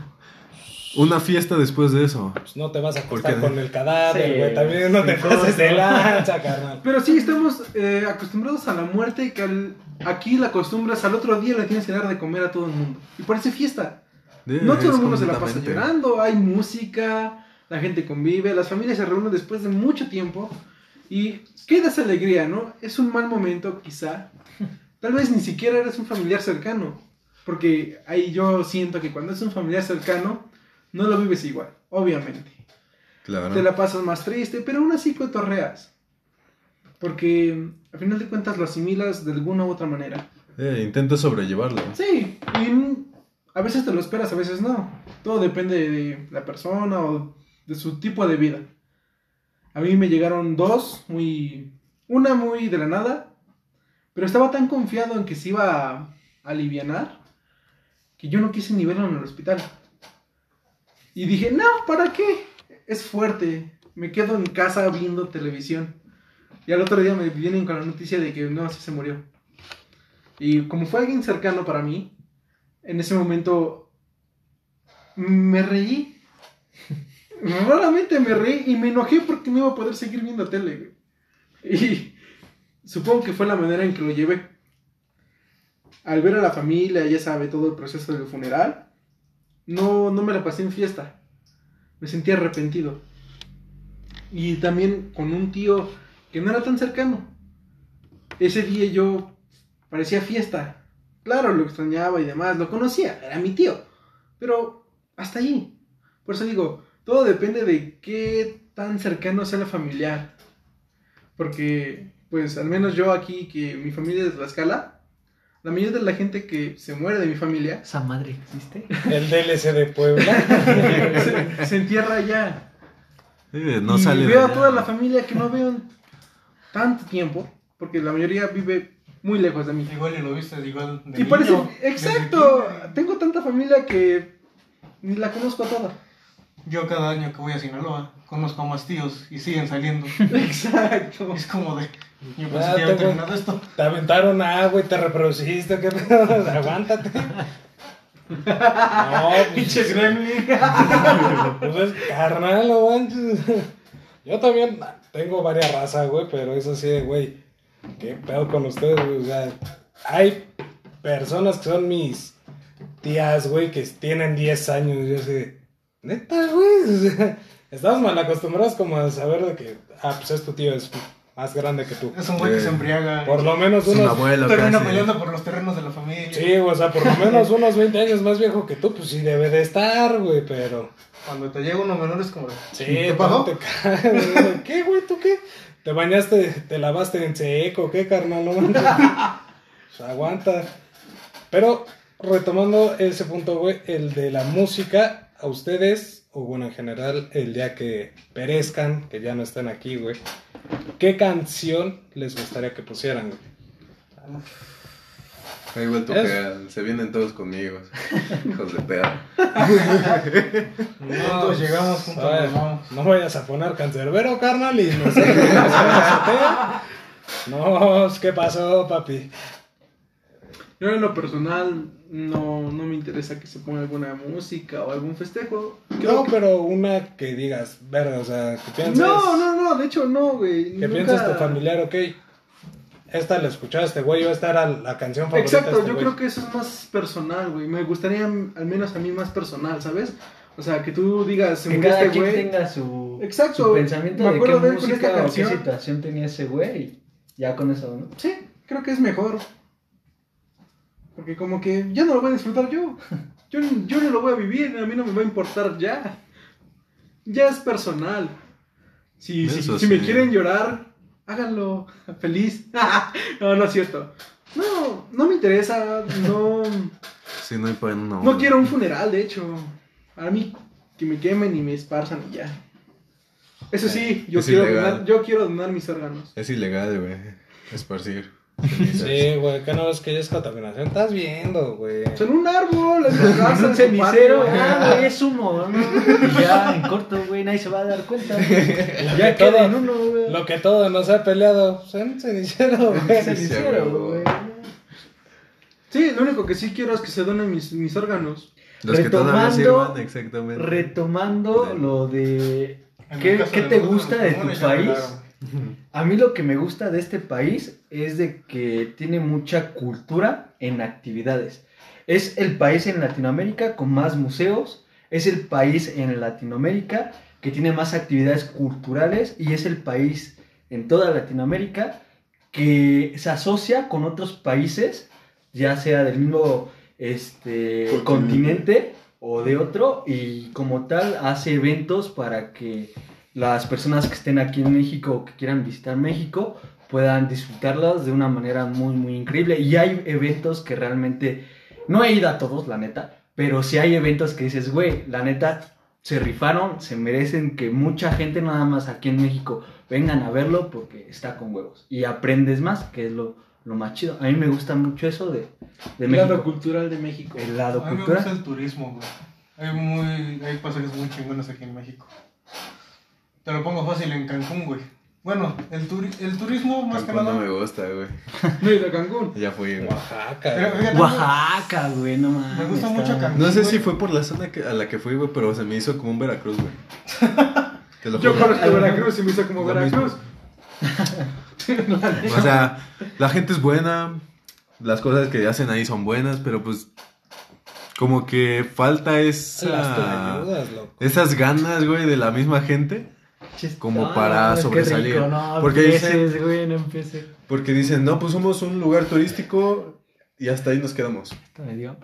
una fiesta después de eso. Pues no te vas a ¿Por acostar qué? con el cadáver, Sí, güey. También no te sí, pases de carnal. Pero sí, estamos eh, acostumbrados a la muerte que al- aquí la costumbre es al otro día le tienes que dar de comer a todo el mundo. Y parece fiesta. No todo el mundo se la pasa llorando, hay música, la gente convive, las familias se reúnen después de mucho tiempo Y qué das alegría, ¿no? Es un mal momento, quizá. Tal vez ni siquiera eres un familiar cercano. Porque ahí yo siento que cuando es un familiar cercano, no lo vives igual, obviamente. Claro. Te la pasas más triste, pero aún así cotorreas. Porque al final de cuentas lo asimilas de alguna u otra manera. Eh, intenta sobrellevarlo. Sí, y a veces te lo esperas, a veces no. Todo depende de la persona o de su tipo de vida. A mí me llegaron dos, muy... Una muy de la nada, pero estaba tan confiado en que se iba a alivianar que yo no quise ni verlo en el hospital. Y dije, no, ¿para qué? Es fuerte. Me quedo en casa viendo televisión. Y al otro día me vienen con la noticia de que no, sí se murió. Y como fue alguien cercano para mí, en ese momento me reí. Raramente me reí y me enojé porque no iba a poder seguir viendo tele. Y supongo que fue la manera en que lo llevé. Al ver a la familia, ya sabe, todo el proceso del funeral, no, no me la pasé en fiesta. Me sentí arrepentido. Y también con un tío que no era tan cercano. Ese día yo parecía fiesta. Claro, lo extrañaba y demás, lo conocía, era mi tío. Pero hasta ahí. Por eso digo, todo depende de qué tan cercano sea la familiar. Porque, pues, al menos yo aquí, que mi familia es de Tlaxcala, la mayoría de la gente que se muere de mi familia ¿Esa madre existe? El DLC de Puebla. se, se entierra allá. Eh, no y sale de veo a toda la familia que no veo en tanto tiempo, porque la mayoría vive muy lejos de mí. Igual y lo viste igual de Y parece, niño, exacto, desde kinder. tengo tanta familia que ni la conozco a toda. Yo cada año que voy a Sinaloa conozco a más tíos y siguen saliendo. Exacto. Es como de. Yo pensé Ah, que ya había terminado esto. Te aventaron agua y te reproduciste. ¿Qué pedo? Aguántate. No, pues, Pinche gremlin. pues es carnal, no manches. Yo también tengo varias razas, güey, pero eso sí, de, güey, qué pedo con ustedes, güey. O sea, hay personas que son mis tías, güey, que tienen 10 años. y Yo así, neta, güey. O sea, estamos mal acostumbrados como a saber de que, ah, pues es tu tío, es más grande que tú. Es un güey que se embriaga. Por lo menos Es un unos. abuelo Termina casi. peleando por los terrenos de la familia. Sí, o sea, por lo menos unos 20 años más viejo que tú, pues sí debe de estar, güey, pero. Cuando te llega uno menor es como. Sí, ¿Qué pasó? te. ¿Qué, güey? ¿Tú qué? ¿Te bañaste, te lavaste en seco? ¿Qué, carnal? No manches. Pues aguanta. Pero, retomando ese punto, güey, el de la música, a ustedes, o bueno, en general, el día que perezcan, que ya no estén aquí, güey, ¿qué canción les gustaría que pusieran, güey? Ahí Es- se vienen todos conmigo. Hijos de perro. Juntos llegamos, juntos a ver, vamos. No vayas a poner cancerbero, carnal, y no sé qué No, ¿qué pasó, papi? Yo en lo personal no, no me interesa que se ponga alguna música o algún festejo. Creo No, que- pero una que digas, verga, o sea, que pienses. no, no, no, de hecho no, güey. Que nunca- pienses tu familiar, ok. Esta la escuchaste, güey, o esta era la canción favorita. Exacto, de este yo güey. creo que eso es más personal, güey. Me gustaría, al menos a mí, más personal, ¿sabes? O sea, que tú digas, se Que murió cada este quien güey. tenga su, Exacto, su pensamiento me de acuerdo qué de él con música esta o qué canción. situación tenía ese güey. Ya con eso, ¿no? Sí, creo que es mejor. Porque como que ya no lo voy a disfrutar yo. Yo, yo no lo voy a vivir, a mí no me va a importar ya. Ya es personal. Si, si, Eso si me sí. quieren llorar, háganlo feliz. no, no es cierto. No, no me interesa, no, Si no para no. no quiero un funeral, de hecho. A mí que me quemen y me esparzan y ya. Eso sí, yo Es quiero, donar, yo quiero donar mis órganos. Es ilegal, güey. Esparcir. Sí, güey, que no ves que ya es contaminación. Estás viendo, güey. Son un árbol, en Un cenicero, ah, güey, es humo, ¿no? Y ya en corto, güey, nadie se va a dar cuenta. ya todo- queda en uno, güey. Lo que todo nos ha peleado, en cenicero, güey. cenicero, güey. Sí, lo único que sí quiero es que se donen mis, mis órganos. Los que todavía Retomando- sirvan, exactamente. Retomando lo de ¿Qué, qué de te gusta de tu comunes A mí lo que me gusta de este país es de que tiene mucha cultura en actividades. Es el país en Latinoamérica con más museos, es el país en Latinoamérica que tiene más actividades culturales y es el país en toda Latinoamérica que se asocia con otros países, ya sea del mismo este, continente o de otro, y como tal hace eventos para que las personas que estén aquí en México o que quieran visitar México puedan disfrutarlas de una manera muy, muy increíble. Y hay eventos que realmente, no he ido a todos, la neta, pero sí hay eventos que dices, güey, la neta, se rifaron, se merecen que mucha gente nada más aquí en México vengan a verlo porque está con huevos. Y aprendes más, que es lo, lo más chido. A mí me gusta mucho eso de, de El lado cultural de México. El lado A mí me gusta cultural. el turismo, güey. Hay, muy, hay pasajes muy chingones aquí en México. Te lo pongo fácil en Cancún, güey. Bueno, el, turi- el turismo más Cancún que nada. no me gusta, güey. No he ido a Cancún. Ya fui, güey. Oaxaca. Pero fíjate, Oaxaca, güey, no mames. Me gusta mucho Cancún. No sé güey. si fue por la zona que- a la que fui, güey, pero se me hizo como un Veracruz, güey. Te lo Yo conozco Veracruz y me hizo como Lo Veracruz. O sea, la gente es buena, las cosas que hacen ahí son buenas, pero pues como que falta Las esa, loco. esas ganas, güey, de la misma gente. Como para qué sobresalir. rico, No, Porque empieces, dicen- güey, no empieces. Porque dicen, no, pues somos un lugar turístico y hasta ahí nos quedamos. Esto me dio.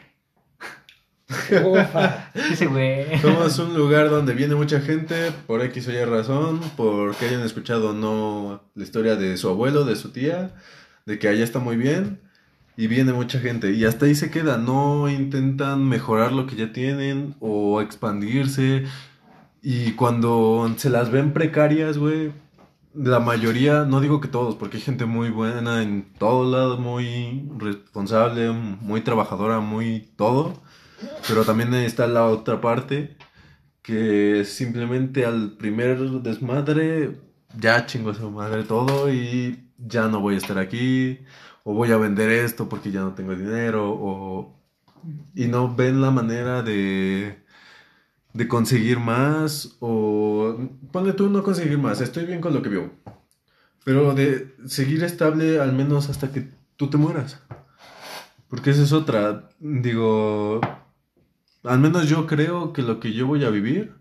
Ufa. Ese güey. Somos un lugar donde viene mucha gente por X o Y razón, porque hayan escuchado o no la historia de su abuelo, de su tía, de que allá está muy bien y viene mucha gente y hasta ahí se queda, no intentan mejorar lo que ya tienen o expandirse y cuando se las ven precarias, güey, la mayoría, no digo que todos, porque hay gente muy buena en todos lados, muy responsable, muy trabajadora, muy todo. Pero también está la otra parte que simplemente al primer desmadre ya chingo a su madre todo y ya no voy a estar aquí o voy a vender esto porque ya no tengo dinero o y no ven la manera de de conseguir más o ponle tú no conseguir más, estoy bien con lo que vivo. Pero de seguir estable al menos hasta que tú te mueras. Porque esa es otra, digo, al menos yo creo que lo que yo voy a vivir,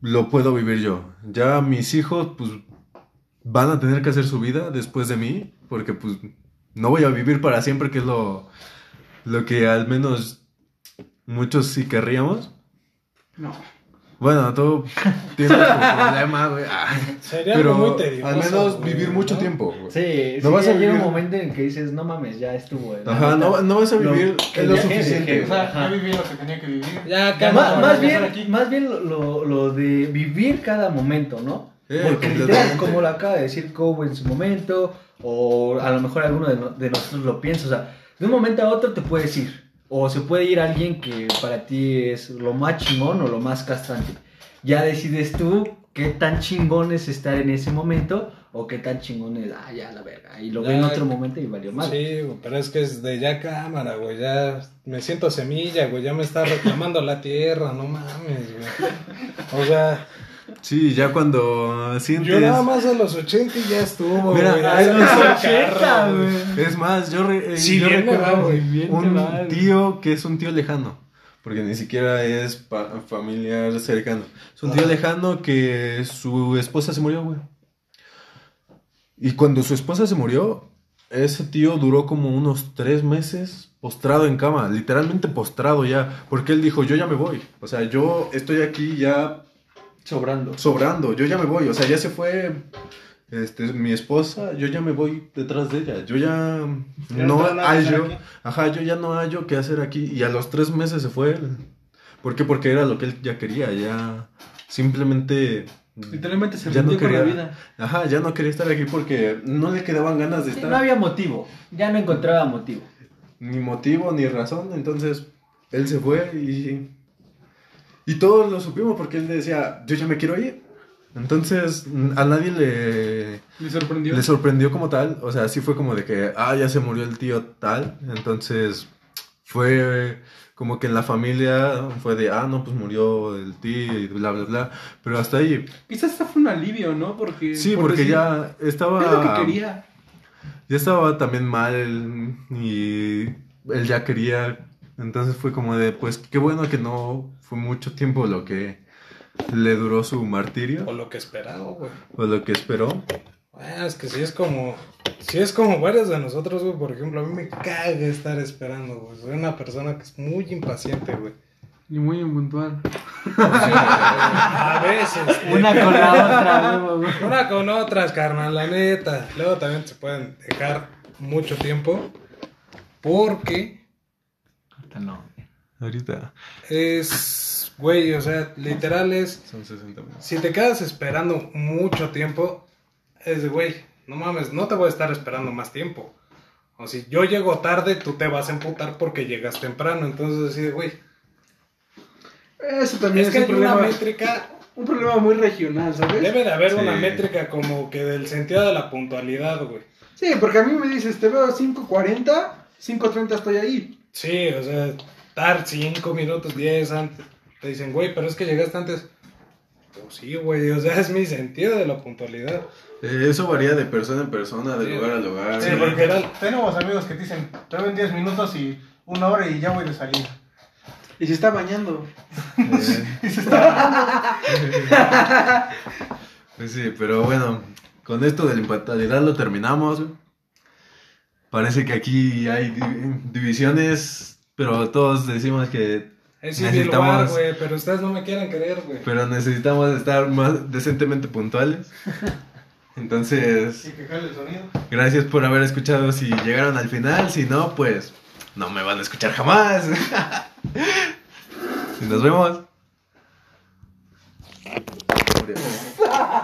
lo puedo vivir yo. Ya mis hijos, pues, van a tener que hacer su vida después de mí, porque, pues, no voy a vivir para siempre, que es lo, lo que al menos muchos sí querríamos. No. Bueno, tú tienes tu problema, güey. Ah, Sería Pero algo muy tedioso. al menos güey, vivir mucho ¿no? tiempo, güey. Sí, No sí, vas a llega un vivir- momento en que dices, no mames, ya estuvo. la Ajá, neta. no, no vas a Lo- vivir lo viaje de suficiente. que- O sea, Ajá. ya viví lo que tenía que vivir. Ya, Ya Más, no, más bien, aquí. más bien lo, lo- lo de vivir cada momento, ¿no? Eh, Porque literal, como lo acaba de decir Cobo en su momento, o a lo mejor alguno de, no- de nosotros lo piensa, o sea, de un momento a otro te puedes ir, o se puede ir alguien que para ti es lo más chingón o lo más castrante. Ya decides tú qué tan chingón es estar en ese momento, o qué tan chingón es, ah, ya la verga, y lo ve en otro momento y valió mal. Sí, pero es que es de ya cámara, güey. Ya me siento semilla, güey. Ya me está reclamando la tierra, no mames, güey. O sea, Sí, ya cuando sientes... yo nada más a los 80 y ya estuvo, Mira, güey. Ya los me está 80, carro, güey. Es más, yo, re- eh, yo bien recuerdo va, bien un va, tío que es un tío lejano, porque ni siquiera es pa- familiar cercano. Es un tío lejano que su esposa se murió, güey. Y cuando su esposa se murió, ese tío duró como unos tres meses postrado en cama, literalmente postrado ya, porque él dijo, yo ya me voy. O sea, yo estoy aquí ya Sobrando. sobrando, yo ya me voy, o sea, ya se fue este, mi esposa, yo ya me voy detrás de ella, yo ya Ya no hallo, ajá, yo ya no hallo qué hacer aquí, y a los tres meses se fue él. ¿Por qué? Porque era lo que él ya quería, ya simplemente... Literalmente se ya no rindió con quería, la vida. Ajá, ya no quería estar aquí porque no le quedaban ganas de Sí, estar, no había motivo, ya no encontraba motivo. ni motivo ni razón, entonces él se fue y... Y todos lo supimos porque él decía, yo ya me quiero ir. Entonces, a nadie le, Me sorprendió. le sorprendió como tal. O sea, sí fue como de que, ah, ya se murió el tío tal. Entonces, fue como que en la familia fue de, ah, no, pues murió el tío y bla, bla, bla. Pero hasta ahí, Quizás hasta fue un alivio, ¿no? Porque. sí, por porque decir, ya estaba... Es lo que quería. Ya estaba también mal y él ya quería. Entonces fue como de, pues qué bueno que no fue mucho tiempo lo que le duró su martirio O lo que esperaba, güey. o lo que esperó. Bueno, es que sí es como. Sí es como varios de nosotros, güey. Por ejemplo, a mí me caga estar esperando, güey. Soy una persona que es muy impaciente, güey. Y muy impuntual. A veces. Una con la otra, güey. Una con otras, carnal, la neta. Luego también se pueden dejar mucho tiempo. Porque Ahorita no. Ahorita es. Güey, o sea, literal es. son 60 minutos. Si te quedas esperando mucho tiempo, es de, güey, no mames, no te voy a estar esperando más tiempo. O si yo llego tarde, tú te vas a emputar porque llegas temprano. Entonces, así de, güey. Eso también Es es, que un hay una problema. métrica. Un problema muy regional, ¿sabes? Debe de haber Sí. una métrica como que del sentido de la puntualidad, güey. Sí, porque a mí me dices, te veo 5.40, 5.30 estoy ahí. Sí, o sea, estar 5 minutos, 10 antes. Te dicen, güey, pero es que llegaste antes. Pues sí, güey, o sea, es mi sentido de la puntualidad. Eh, eso varía de persona en persona, de Sí. lugar a lugar. Sí, porque tenemos amigos que te dicen, te ven 10 minutos y una hora y ya voy de salida. Y se está bañando. Eh. Pues sí, pero bueno, con esto de la impuntualidad lo terminamos. Parece que aquí hay div- divisiones, pero todos decimos que Es lugar, necesitamos, güey, pero ustedes no me quieren creer, güey. pero necesitamos estar más decentemente puntuales. Entonces, Y que jale el sonido. gracias por haber escuchado si llegaron al final, si no, pues no me van a escuchar jamás. y nos vemos.